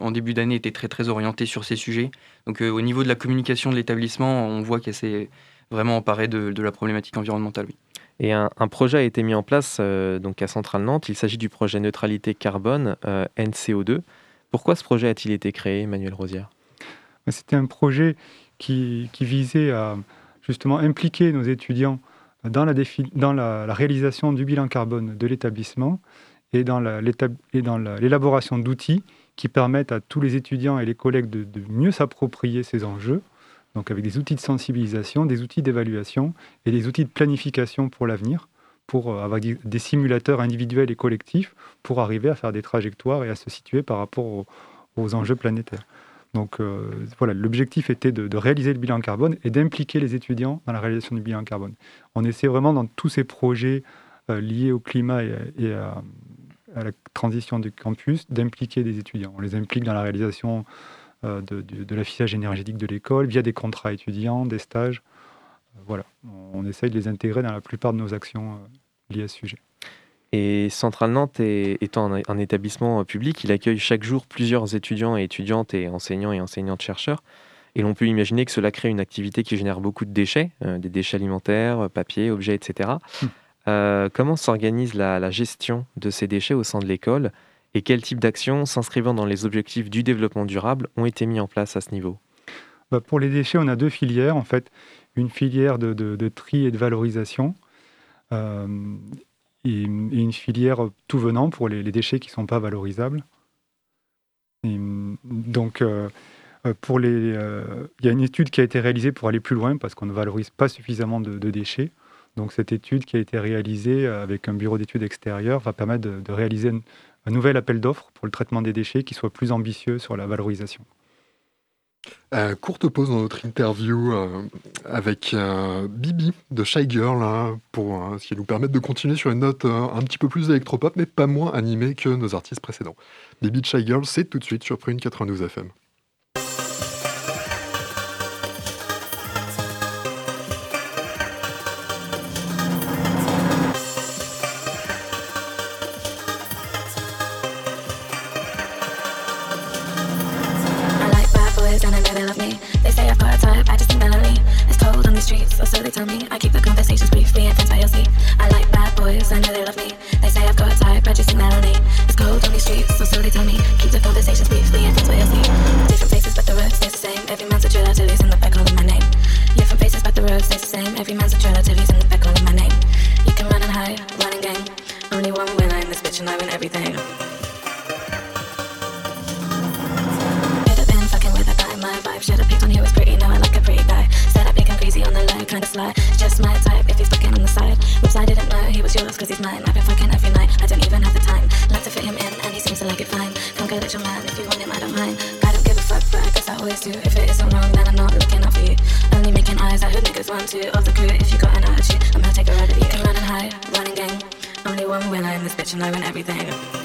en début d'année était très très orienté sur ces sujets. Donc au niveau de la communication de l'établissement, on voit qu'elle s'est vraiment emparée de, de la problématique environnementale. Oui. Et un, projet a été mis en place euh, donc à Centrale Nantes. Il s'agit du projet neutralité carbone euh, NCO2. Pourquoi ce projet a-t-il été créé, Emmanuel Rosière? C'était un projet qui, visait à justement impliquer nos étudiants dans la, dans la, réalisation du bilan carbone de l'établissement et dans l'élaboration d'outils qui permettent à tous les étudiants et les collègues de mieux s'approprier ces enjeux donc avec des outils de sensibilisation, des outils d'évaluation et des outils de planification pour l'avenir, pour euh, avoir des simulateurs individuels et collectifs pour arriver à faire des trajectoires et à se situer par rapport aux, enjeux planétaires. Donc euh, voilà, l'objectif était de, réaliser le bilan carbone et d'impliquer les étudiants dans la réalisation du bilan carbone. On essaie vraiment dans tous ces projets euh, liés au climat et, à, à, la transition du campus d'impliquer des étudiants. On les implique dans la réalisation euh, de, l'affichage énergétique de l'école via des contrats étudiants, des stages. Euh, voilà, on essaye de les intégrer dans la plupart de nos actions euh, liées à ce sujet. Et Centrale Nantes étant un, établissement public, il accueille chaque jour plusieurs étudiants et étudiantes et enseignants et enseignantes-chercheurs. Et l'on peut imaginer que cela crée une activité qui génère beaucoup de déchets, des déchets alimentaires, papier, objets, etc. Hum. comment s'organise la, la, gestion de ces déchets au sein de l'école? Et quel type d'actions s'inscrivant dans les objectifs du développement durable ont été mis en place à ce niveau? Bah, Pour les déchets, on a deux filières. En fait, une filière de, tri et de valorisation euh, et, une filière tout venant pour les, déchets qui ne sont pas valorisables. donc, euh, euh, il y a une étude qui a été réalisée pour aller plus loin parce qu'on ne valorise pas suffisamment de, déchets. Donc cette étude qui a été réalisée avec un bureau d'études extérieur va permettre de, de réaliser un nouvel appel d'offres pour le traitement des déchets qui soit plus ambitieux sur la valorisation. Euh, courte pause dans notre interview. Euh, avec Bibi de Shy Girl, hein, pour ce qui nous permet de continuer sur une note un petit peu plus électropop, mais pas moins animée que nos artistes précédents. Bibi de Shy Girl, c'est tout de suite sur Prune 92 FM. one, two of the crew. If you got an attitude, I'm gonna take a ride at you. Can run and hide, running gang. Only one winner in this bitch, and I win everything.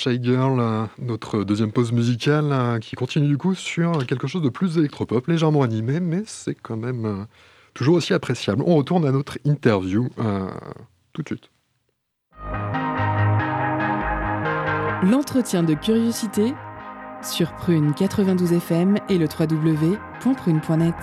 Shy Girl, euh, notre deuxième pause musicale, euh, qui continue du coup sur quelque chose de plus électropop, légèrement animé, mais c'est quand même euh, toujours aussi appréciable. On retourne à notre interview tout de suite. L'entretien de curiosité sur Prune 92 FM et le www.prune.net.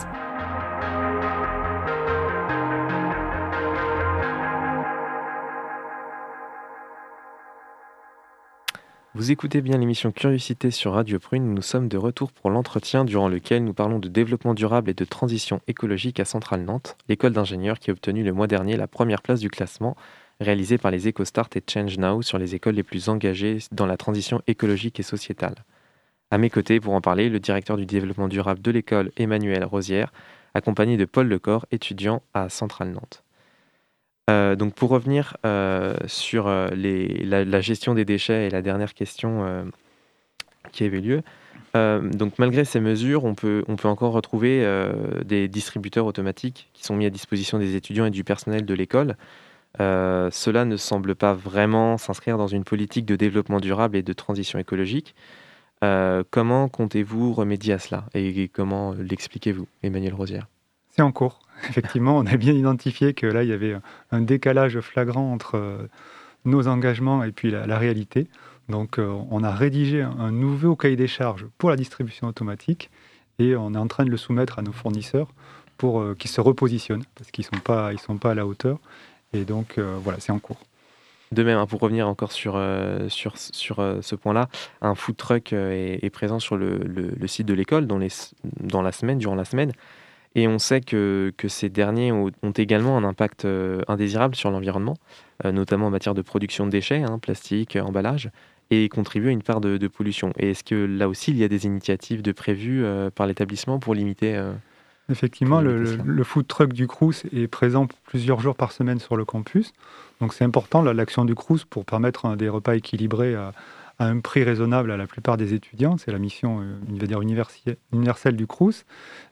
Vous écoutez bien l'émission Curiosité sur Radio Prune. Nous sommes de retour pour l'entretien durant lequel nous parlons de développement durable et de transition écologique à Centrale Nantes, l'école d'ingénieurs qui a obtenu le mois dernier la première place du classement réalisé par les EcoStart et Change Now sur les écoles les plus engagées dans la transition écologique et sociétale. À mes côtés, pour en parler, le directeur du développement durable de l'école, Emmanuel Rosière, accompagné de Paul Lecor, étudiant à Centrale Nantes. Euh, donc pour revenir euh, sur euh, la, gestion des déchets et la dernière question qui avait lieu, donc malgré ces mesures, on peut, on peut encore retrouver des distributeurs automatiques qui sont mis à disposition des étudiants et du personnel de l'école. cela ne semble pas vraiment s'inscrire dans une politique de développement durable et de transition écologique. comment comptez-vous remédier à cela? Et comment l'expliquez-vous, Emmanuel Rosière? C'est en cours. *laughs* Effectivement, on a bien identifié que là, il y avait un décalage flagrant entre euh, nos engagements et puis la, réalité. Donc, euh, on a rédigé un nouveau cahier des charges pour la distribution automatique et on est en train de le soumettre à nos fournisseurs pour euh, qu'ils se repositionnent parce qu'ils ne sont, pas, sont pas à la hauteur. Et donc, voilà, c'est en cours. De même, hein, pour revenir encore sur, sur, sur ce point-là, un food truck est, présent sur le, le, site de l'école dans, dans la semaine, durant la semaine. Et on sait que, que ces derniers ont, également un impact euh, indésirable sur l'environnement, euh, notamment en matière de production de déchets, hein, plastique, emballage. et contribuent à une part de, pollution. Et est-ce que là aussi, il y a des initiatives de prévues par l'établissement pour limiter Effectivement, le, food truck du Crous est présent plusieurs jours par semaine sur le campus. Donc c'est important l'action du Crous pour permettre des repas équilibrés à, un prix raisonnable à la plupart des étudiants. C'est la mission euh, universelle du Crous.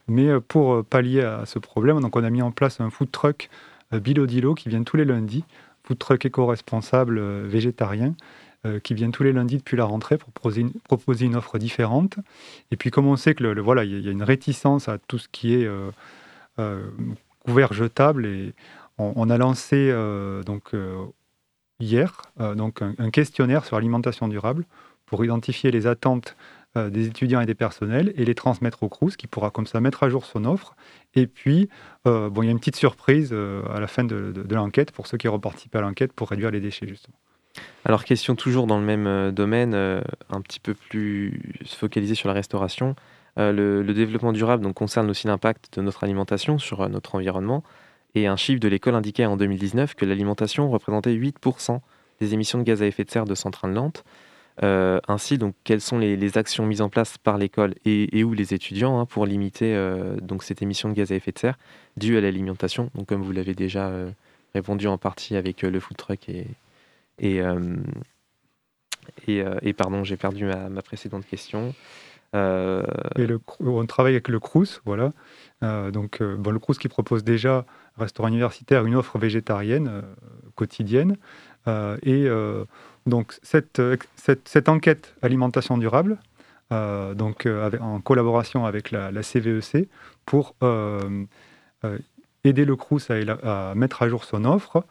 Mais euh, pour euh, pallier à ce problème, donc on a mis en place un food truck Bilodilo qui vient tous les lundis, food truck éco-responsable végétarien qui vient tous les lundis depuis la rentrée pour proposer une, offre différente. Et puis comme on sait que voilà, il y a une réticence à tout ce qui est couvert jetable et on, a lancé donc hier euh, donc un, questionnaire sur l'alimentation durable pour identifier les attentes euh, des étudiants et des personnels et les transmettre au CRUS qui pourra comme ça mettre à jour son offre. Et puis, euh, bon, il y a une petite surprise à la fin de, l'enquête pour ceux qui auront participé à l'enquête pour réduire les déchets justement. Alors question toujours dans le même domaine, un petit peu plus focalisé sur la restauration. Le, le, développement durable donc, concerne aussi l'impact de notre alimentation sur notre environnement. Et un chiffre de l'école indiquait en 2019 que l'alimentation représentait 8% des émissions de gaz à effet de serre de Centrale Nantes. Euh, ainsi, donc, quelles sont les, actions mises en place par l'école et, ou les étudiants hein, pour limiter euh, donc, cette émission de gaz à effet de serre due à l'alimentation? Donc, comme vous l'avez déjà euh, répondu en partie avec le food truck et, et, et, pardon, j'ai perdu ma, ma, précédente question. Et le, on travaille avec le CRUS, voilà. donc, bon, le CRUS qui propose déjà restaurant universitaire, une offre végétarienne euh, quotidienne. Euh, et euh, donc cette, enquête alimentation durable, donc en collaboration avec la, CVEC, e pour aider le CRUS à, mettre à jour son offre,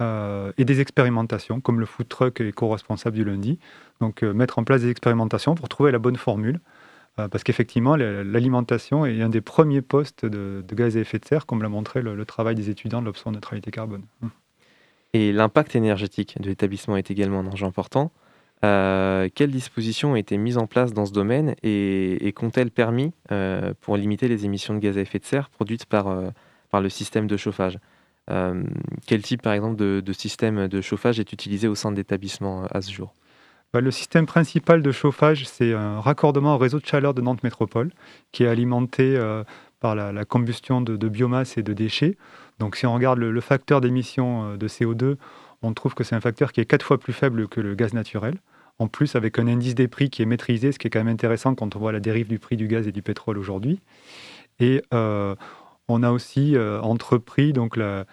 et des expérimentations, comme le food truck éco-responsable du lundi. Donc, mettre en place des expérimentations pour trouver la bonne formule parce qu'effectivement, l'alimentation est un des premiers postes de, gaz à effet de serre, comme l'a montré le, travail des étudiants de l'option neutralité carbone. Hum. Et l'impact énergétique de l'établissement est également un enjeu important. Euh, quelles dispositions ont été mises en place dans ce domaine et, qu'ont-elles permis euh, pour limiter les émissions de gaz à effet de serre produites par, par le système de chauffage? Quel type, par exemple, de, de, système de chauffage est utilisé au sein de l'établissement à ce jour? Le système principal de chauffage, c'est un raccordement au réseau de chaleur de Nantes Métropole, qui est alimenté euh, par la, combustion de, biomasse et de déchets. Donc si on regarde le, facteur d'émission euh, de CO2, on trouve que c'est un facteur qui est quatre fois plus faible que le gaz naturel. En plus, avec un indice des prix qui est maîtrisé, ce qui est quand même intéressant quand on voit la dérive du prix du gaz et du pétrole aujourd'hui. Et euh, on a aussi entrepris donc la,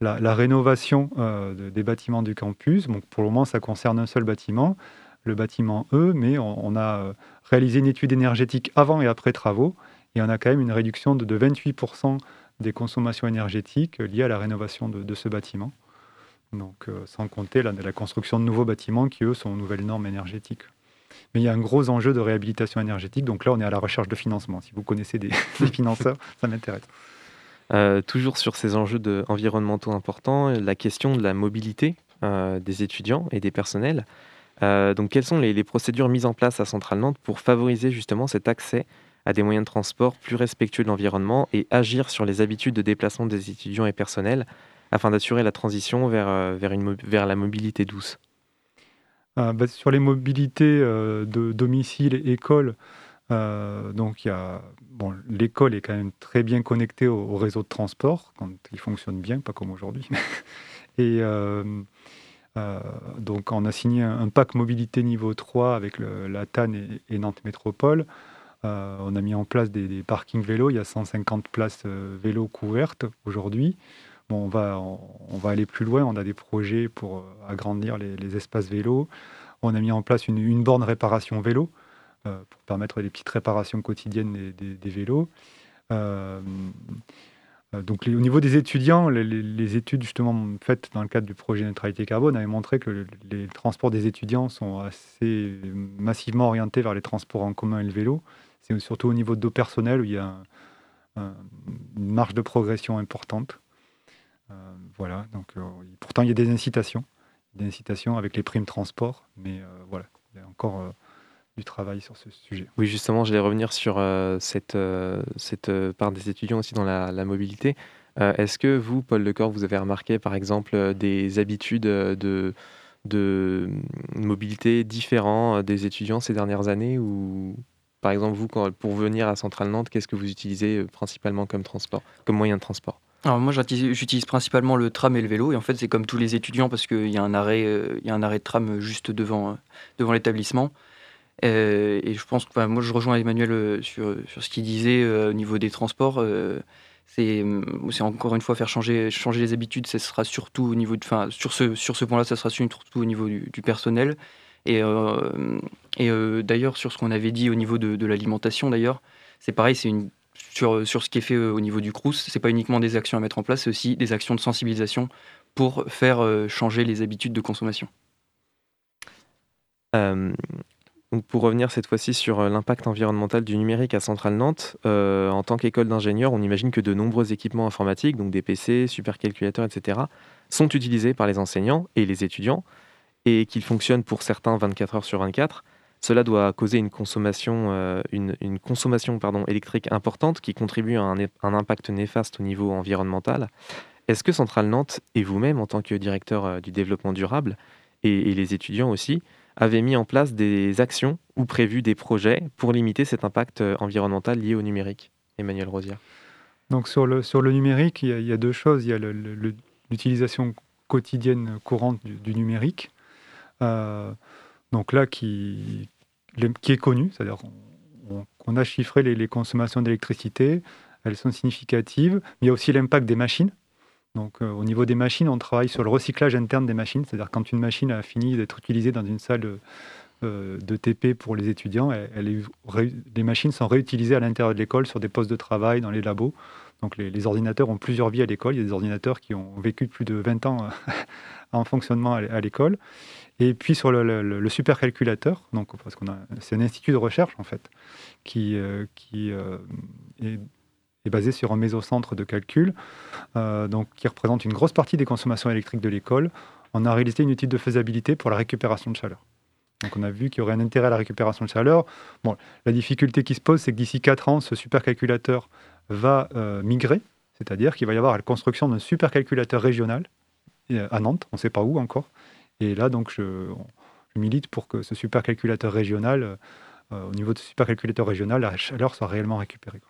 rénovation des bâtiments du campus. Donc pour le moment, ça concerne un seul bâtiment le bâtiment E, mais on, a euh, réalisé une étude énergétique avant et après travaux, et on a quand même une réduction de, 28% des consommations énergétiques liées à la rénovation de, ce bâtiment. Donc, euh, sans compter la, construction de nouveaux bâtiments qui, eux, sont aux nouvelles normes énergétiques. Mais il y a un gros enjeu de réhabilitation énergétique. Donc là, on est à la recherche de financement. Si vous connaissez des, *laughs* financeurs, ça m'intéresse. *laughs* Euh, toujours sur ces enjeux environnementaux importants, la question de la mobilité des étudiants et des personnels. Euh, donc, quelles sont les, procédures mises en place à Centrale Nantes pour favoriser justement cet accès à des moyens de transport plus respectueux de l'environnement et agir sur les habitudes de déplacement des étudiants et personnels afin d'assurer la transition vers, euh, vers, la mobilité douce? Euh, bah, Sur les mobilités de domicile école, bon, l'école est quand même très bien connectée au, au, réseau de transport quand il fonctionne bien, pas comme aujourd'hui. *laughs* et euh, donc on a signé un, pack mobilité niveau 3 avec la TAN et, Nantes Métropole. Euh, on a mis en place des, parkings vélos. Il y a 150 places euh, vélos couvertes aujourd'hui. On, va, on, va aller plus loin. On a des projets pour agrandir les, espaces vélos. On a mis en place une, borne réparation vélo pour permettre des petites réparations quotidiennes des vélos. Euh, donc, au niveau des étudiants, les, études justement faites dans le cadre du projet neutralité carbone avaient montré que les transports des étudiants sont assez massivement orientés vers les transports en commun et le vélo. C'est surtout au niveau de dos personnel où il y a une marge de progression importante. Euh, voilà. Donc, euh, pourtant, il y a des incitations, des incitations avec les primes transport, mais voilà, il y a encore du travail sur ce sujet. Oui, justement, je vais revenir sur euh, cette, euh, cette euh, part des étudiants aussi dans la, mobilité. Est-ce que vous, Paul Lecor, vous avez remarqué par exemple des habitudes de, de mobilité différents des étudiants ces dernières années ou par exemple vous pour venir à Centrale Nantes qu'est-ce que vous utilisez principalement comme transport comme moyen de transport? Alors moi j'utilise principalement le tram et le vélo et en fait c'est comme tous les étudiants parce qu'il y a un arrêt il y a un arrêt de tram juste devant devant l'établissement euh, et je pense que moi, je rejoins Emmanuel euh, sur, ce qu'il disait euh, au niveau des transports. c'est encore une fois faire changer, les habitudes. Ce sera surtout au niveau de, sur ce, point-là, ça sera surtout au niveau du, personnel. Et, et d'ailleurs, sur ce qu'on avait dit au niveau de, l'alimentation, d'ailleurs, c'est pareil, c'est sur, ce qui est fait au niveau du CRUS, c'est pas uniquement des actions à mettre en place, c'est aussi des actions de sensibilisation pour faire changer les habitudes de consommation. Donc pour revenir cette fois-ci sur euh, l'impact environnemental du numérique à Centrale Nantes, euh, en tant qu'école d'ingénieurs, on imagine que de nombreux équipements informatiques, donc des PC, supercalculateurs, etc., sont utilisés par les enseignants et les étudiants, et qu'ils fonctionnent pour certains 24 heures sur 24. Cela doit causer une consommation, euh, électrique importante qui contribue à un, impact néfaste au niveau environnemental. Est-ce que Centrale Nantes et vous-même, en tant que directeur du développement durable, et les étudiants aussi, avait mis en place des actions ou prévu des projets pour limiter cet impact euh, environnemental lié au numérique. Emmanuel Rosière? Donc sur le, sur le numérique, il y, a, deux choses. Il y a l'utilisation quotidienne courante du, numérique. Euh, donc là, qui, qui est connu, c'est-à-dire qu'on a chiffré les, les consommations d'électricité, elles sont significatives. Il y a aussi l'impact des machines. Donc, euh, au niveau des machines, on travaille sur le recyclage interne des machines, c'est-à-dire quand une machine a fini d'être utilisée dans une salle euh, de TP pour les étudiants, les machines sont réutilisées à l'intérieur de l'école sur des postes de travail, dans les labos. Donc, les, ordinateurs ont plusieurs vies à l'école. Il y a des ordinateurs qui ont vécu plus de 20 ans euh, *laughs* en fonctionnement à l'école. Et puis sur le, supercalculateur, donc parce qu'on c'est un institut de recherche en fait, qui, qui est est basé sur un mésocentre de calcul, euh, donc, qui représente une grosse partie des consommations électriques de l'école. On a réalisé une étude de faisabilité pour la récupération de chaleur. Donc on a vu qu'il y aurait un intérêt à la récupération de chaleur. Bon, la difficulté qui se pose, c'est que d'ici 4 ans, ce supercalculateur va euh, migrer, c'est-à-dire qu'il va y avoir la construction d'un supercalculateur régional euh, à Nantes, on ne sait pas où encore. Et là, donc, je, milite pour que ce supercalculateur régional, au niveau de ce supercalculateur régional, la chaleur soit réellement récupérée.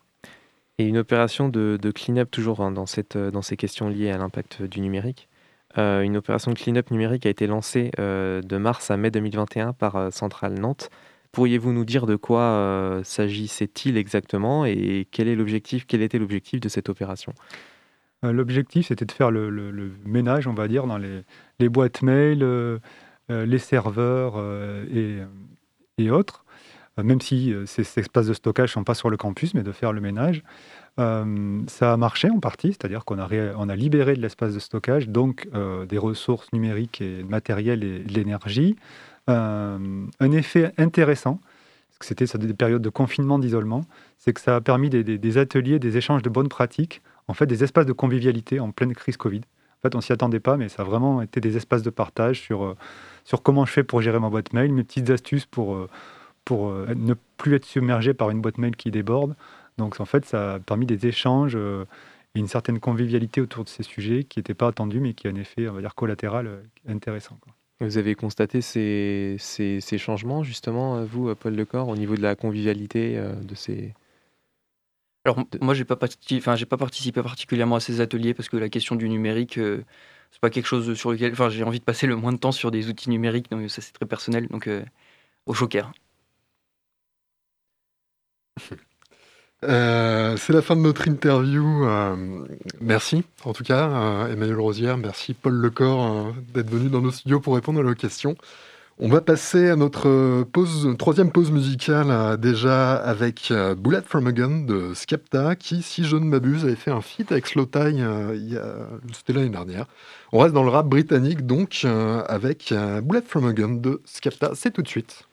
Et une opération de, clean-up toujours dans, cette, euh, dans ces questions liées à l'impact du numérique. Euh, une opération de clean-up numérique a été lancée euh, de mars à mai 2021 par Centrale Nantes. Pourriez-vous nous dire de quoi s'agissait-il exactement et quel, est l'objectif, quel était l'objectif de cette opération? L'objectif, c'était de faire le, ménage, on va dire, dans les, boîtes mail, les serveurs et autres. Euh, même si euh, ces, espaces de stockage ne sont pas sur le campus, mais de faire le ménage. Euh, ça a marché en partie, c'est-à-dire qu'on a, libéré de l'espace de stockage, donc des ressources numériques et matérielles et de l'énergie. un effet intéressant, parce que c'était des périodes de confinement, d'isolement, c'est que ça a permis des, ateliers, des échanges de bonnes pratiques, en fait des espaces de convivialité en pleine crise Covid. En fait, on s'y attendait pas, mais ça a vraiment été des espaces de partage sur, sur comment je fais pour gérer ma boîte mail, mes petites astuces pour pour euh, ne plus être submergé par une boîte mail qui déborde. Donc en fait, ça a permis des échanges euh, et une certaine convivialité autour de ces sujets qui n'étaient pas attendus, mais qui a un effet, on va dire, collatéral euh, intéressant. Vous avez constaté ces, ces, ces, changements, justement, vous, Paul Lecor, au niveau de la convivialité de ces... Alors moi, j'ai pas, enfin, j'ai pas participé particulièrement à ces ateliers parce que la question du numérique, c'est pas quelque chose sur lequel, enfin, j'ai envie de passer le moins de temps sur des outils numériques, donc ça c'est très personnel, donc au joker. *laughs* Euh, c'est la fin de notre interview. Euh, merci, en tout cas, euh, Emmanuel Rosière, merci Paul Lecor d'être venu dans nos studios pour répondre à nos questions. On va passer à notre troisième pause musicale, déjà avec Bullet from a Gun de Skepta, qui, si je ne m'abuse, avait fait un feat avec Slow Tie, c'était l'année dernière. On reste dans le rap britannique, donc, avec Bullet from a Gun de Skepta. C'est tout de suite.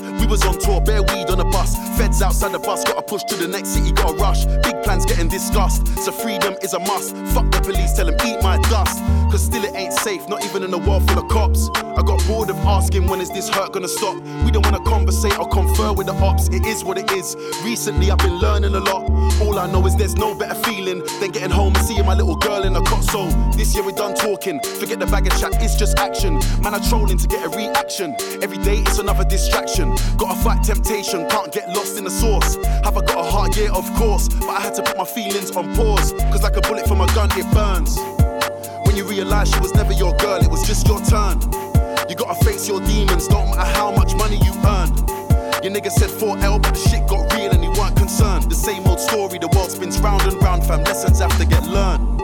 We was on bare weed on the bus. Feds outside the bus, gotta push to the next city, gotta rush. Big plans getting discussed, so freedom is a must. Fuck the police, tell them eat my dust. Cause still it ain't safe, not even in a world full of cops. I got bored of asking when is this hurt gonna stop. We don't wanna conversate or confer with the ops, it is what it is. Recently I've been learning a lot. All I know is there's no better feeling than getting home and seeing my little girl in a cot. So this year we done talking, forget the bag of chat, it's just action. Man, I'm trolling to get a reaction. Every day it's another distraction. Gotta fight temptation, can't get lost in the source. Have I got a heart? Yeah, of course. But I had to put my feelings on pause, cause like a bullet from a gun, it burns. When you realize she was never your girl, it was just your turn. You gotta face your demons, don't matter how much money you earn. Your nigga said 4L, but the shit got real and he weren't concerned. The same old story, the world spins round and round, fam. Lessons have to get learned.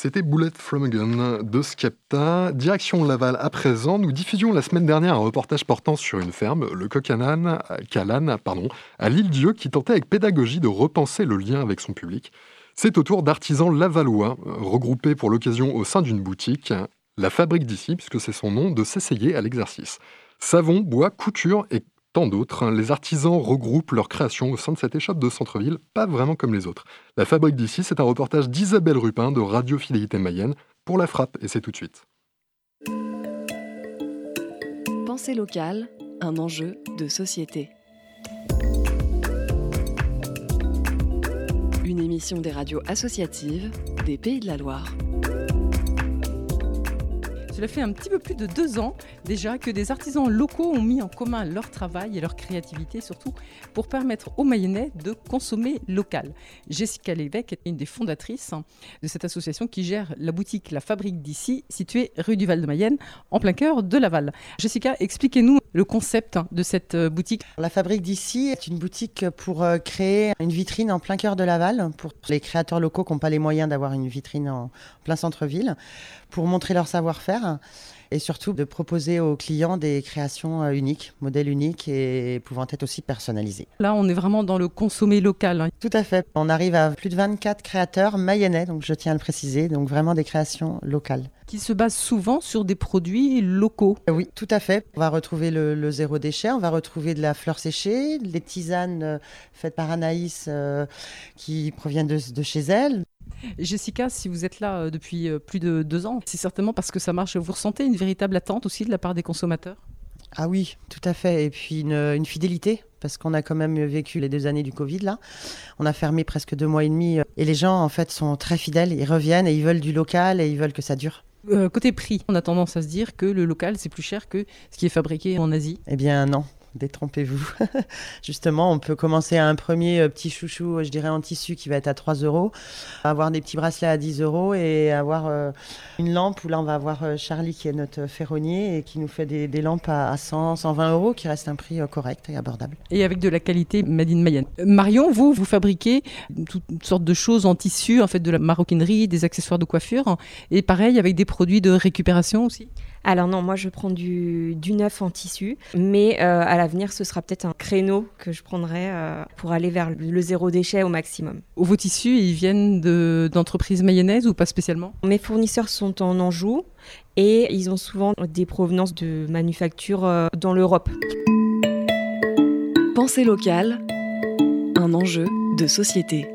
C'était Bullet from a de Skepta. Direction Laval à présent, nous diffusions la semaine dernière un reportage portant sur une ferme, le coq Calane, pardon, à l'île Dieu, qui tentait avec pédagogie de repenser le lien avec son public. C'est au tour d'artisans lavallois, regroupés pour l'occasion au sein d'une boutique, la fabrique d'ici, puisque c'est son nom, de s'essayer à l'exercice. Savon, bois, couture et tant d'autres, les artisans regroupent leurs créations au sein de cette échoppe de centre-ville, pas vraiment comme les autres. La fabrique d'ici, c'est un reportage d'Isabelle Rupin de Radio Fidélité Mayenne pour La Frappe, et c'est tout de suite. Pensée locale, un enjeu de société. Une émission des radios associatives des Pays de la Loire. Cela fait un petit peu plus de deux ans déjà que des artisans locaux ont mis en commun leur travail et leur créativité surtout pour permettre aux Mayennais de consommer local. Jessica Lévesque est une des fondatrices de cette association qui gère la boutique La Fabrique d'ici, située rue du Val de Mayenne, en plein cœur de Laval. Jessica, expliquez-nous le concept de cette euh, boutique. La Fabrique d'ici est une boutique pour euh, créer une vitrine en plein cœur de Laval, pour les créateurs locaux qui n'ont pas les moyens d'avoir une vitrine en plein centre-ville, pour montrer leur savoir-faire et surtout de proposer aux clients des créations euh, uniques, modèles uniques et pouvant être aussi personnalisés. Là, on est vraiment dans le consommer local. hein. Tout à fait. On arrive à plus de 24 créateurs mayennais, donc je tiens à le préciser, donc vraiment des créations locales. Qui se basent souvent sur des produits locaux. Oui, tout à fait. On va retrouver le, le zéro déchet, on va retrouver de la fleur séchée, des tisanes euh, faites par Anaïs euh, qui proviennent de, de chez elle. Jessica, si vous êtes là euh, depuis euh, plus de deux ans, c'est certainement parce que ça marche. Vous ressentez une véritable attente aussi de la part des consommateurs? Ah oui, tout à fait. Et puis une, une fidélité, parce qu'on a quand même vécu les deux années du Covid là. On a fermé presque deux mois et demi. euh, Et les gens, en fait, sont très fidèles. Ils reviennent et ils veulent du local et ils veulent que ça dure. Euh, Côté prix, on a tendance à se dire que le local, c'est plus cher que ce qui est fabriqué en Asie. Eh bien non, détrompez-vous. *laughs* Justement, on peut commencer à un premier euh, petit chouchou, euh, je dirais en tissu, qui va être à 3 euros, avoir des petits bracelets à 10 euros et avoir euh, une lampe où là on va avoir Charlie qui est notre ferronnier et qui nous fait des, lampes à, à 100, 120 euros, qui reste un prix correct et abordable. Et avec de la qualité Made in Mayenne. Marion, vous, vous fabriquez toutes sortes de choses en tissu, en fait de la maroquinerie, des accessoires de coiffure, et pareil avec des produits de récupération aussi? Alors non, moi je prends du, du neuf en tissu, mais euh, à l'avenir ce sera peut-être un créneau que je prendrai euh, pour aller vers le zéro déchet au maximum. Vos tissus, ils viennent de- d'entreprises mayonnaises ou pas spécialement? Mes fournisseurs sont en Anjou et ils ont souvent des provenances de manufactures euh, dans l'Europe. Pensée locale, un enjeu de société.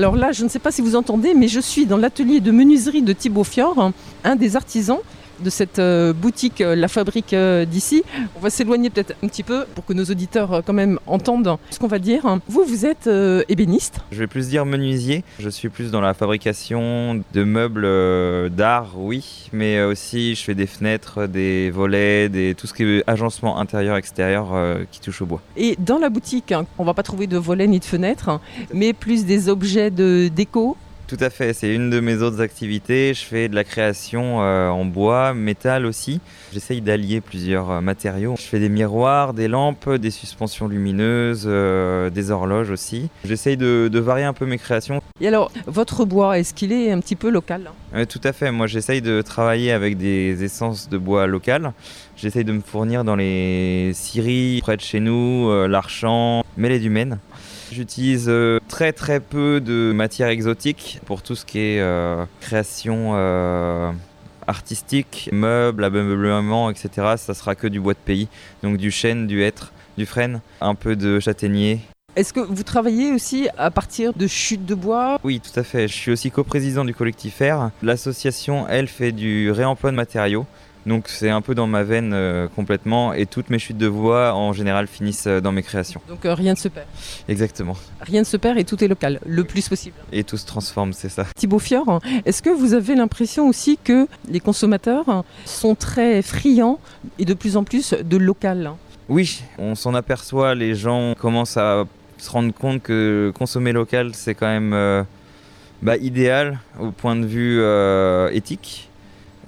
Alors là, je ne sais pas si vous entendez, mais je suis dans l'atelier de menuiserie de Thibaut Fior, un des artisans de cette euh, boutique euh, La Fabrique euh, d'ici. On va s'éloigner peut-être un petit peu pour que nos auditeurs quand même entendent ce qu'on va dire. Vous, vous êtes ébéniste Je vais plus dire menuisier. Je suis plus dans la fabrication de meubles d'art, oui, mais aussi je fais des fenêtres, des volets, des, tout ce qui est agencement intérieur-extérieur qui touche au bois. Et dans la boutique, hein, on va pas trouver de volets ni de fenêtres, mais plus des objets de déco tout à fait, c'est une de mes autres activités. Je fais de la création euh, en bois, métal aussi. J'essaye d'allier plusieurs euh, matériaux. Je fais des miroirs, des lampes, des suspensions lumineuses, euh, des horloges aussi. J'essaye de, varier un peu mes créations. Et alors, votre bois, est-ce qu'il est un petit peu local? Tout à fait. Moi, j'essaye de travailler avec des essences de bois locales. J'essaye de me fournir dans les scieries près de chez nous, l'Archamp, Mêlée du Maine. J'utilise euh, très très peu de matières exotiques pour tout ce qui est euh, création euh, artistique, meubles, ameublement, etc. Ça sera que du bois de pays, donc du chêne, du hêtre, du frêne, un peu de châtaignier. Est-ce que vous travaillez aussi à partir de chutes de bois? Oui, tout à fait. Je suis aussi coprésident du collectif R. L'association, elle, fait du réemploi de matériaux. Donc c'est un peu dans ma veine euh, complètement et toutes mes chutes de voix en général finissent euh, dans mes créations. Donc euh, rien ne se perd. Exactement. Rien ne se perd et tout est local, le plus possible. Et tout se transforme, c'est ça. Thibaut Fior, est-ce que vous avez l'impression aussi que les consommateurs sont très friands et de plus en plus de local? Oui, on s'en aperçoit, les gens commencent à se rendre compte que consommer local c'est quand même bah, idéal au point de vue éthique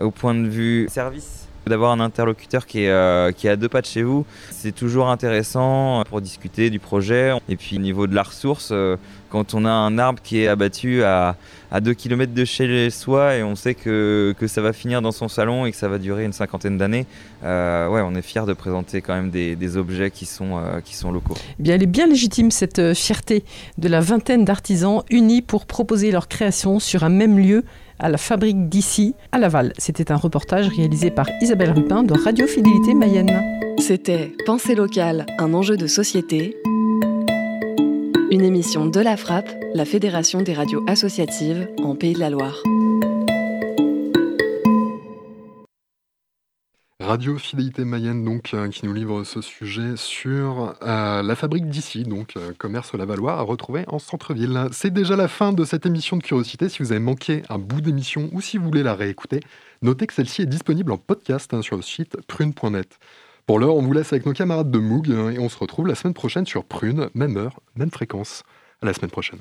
au point de vue service. D'avoir un interlocuteur qui est, euh, qui à deux pas de chez vous, c'est toujours intéressant pour discuter du projet. Et puis au niveau de la ressource, euh, quand on a un arbre qui est abattu à, à 2 km de chez soi et on sait que, que, ça va finir dans son salon et que ça va durer une cinquantaine d'années, euh, ouais, on est fier de présenter quand même des, des objets qui sont, qui sont locaux. Eh bien, elle est bien légitime cette fierté de la vingtaine d'artisans unis pour proposer leur création sur un même lieu à la fabrique d'ici, à Laval. C'était un reportage réalisé par Isabelle Rupin de Radio Fidélité Mayenne. C'était Pensée locale, un enjeu de société. Une émission de la Frappe, la Fédération des radios associatives en Pays de la Loire. Radio Fidélité Mayenne, donc, euh, qui nous livre ce sujet sur euh, la fabrique d'ici, donc euh, commerce Lavallois, à retrouver en centre-ville. C'est déjà la fin de cette émission de curiosité. Si vous avez manqué un bout d'émission ou si vous voulez la réécouter, notez que celle-ci est disponible en podcast hein, sur le site prune.net. Pour l'heure, on vous laisse avec nos camarades de Moog hein, et on se retrouve la semaine prochaine sur Prune, même heure, même fréquence. À la semaine prochaine.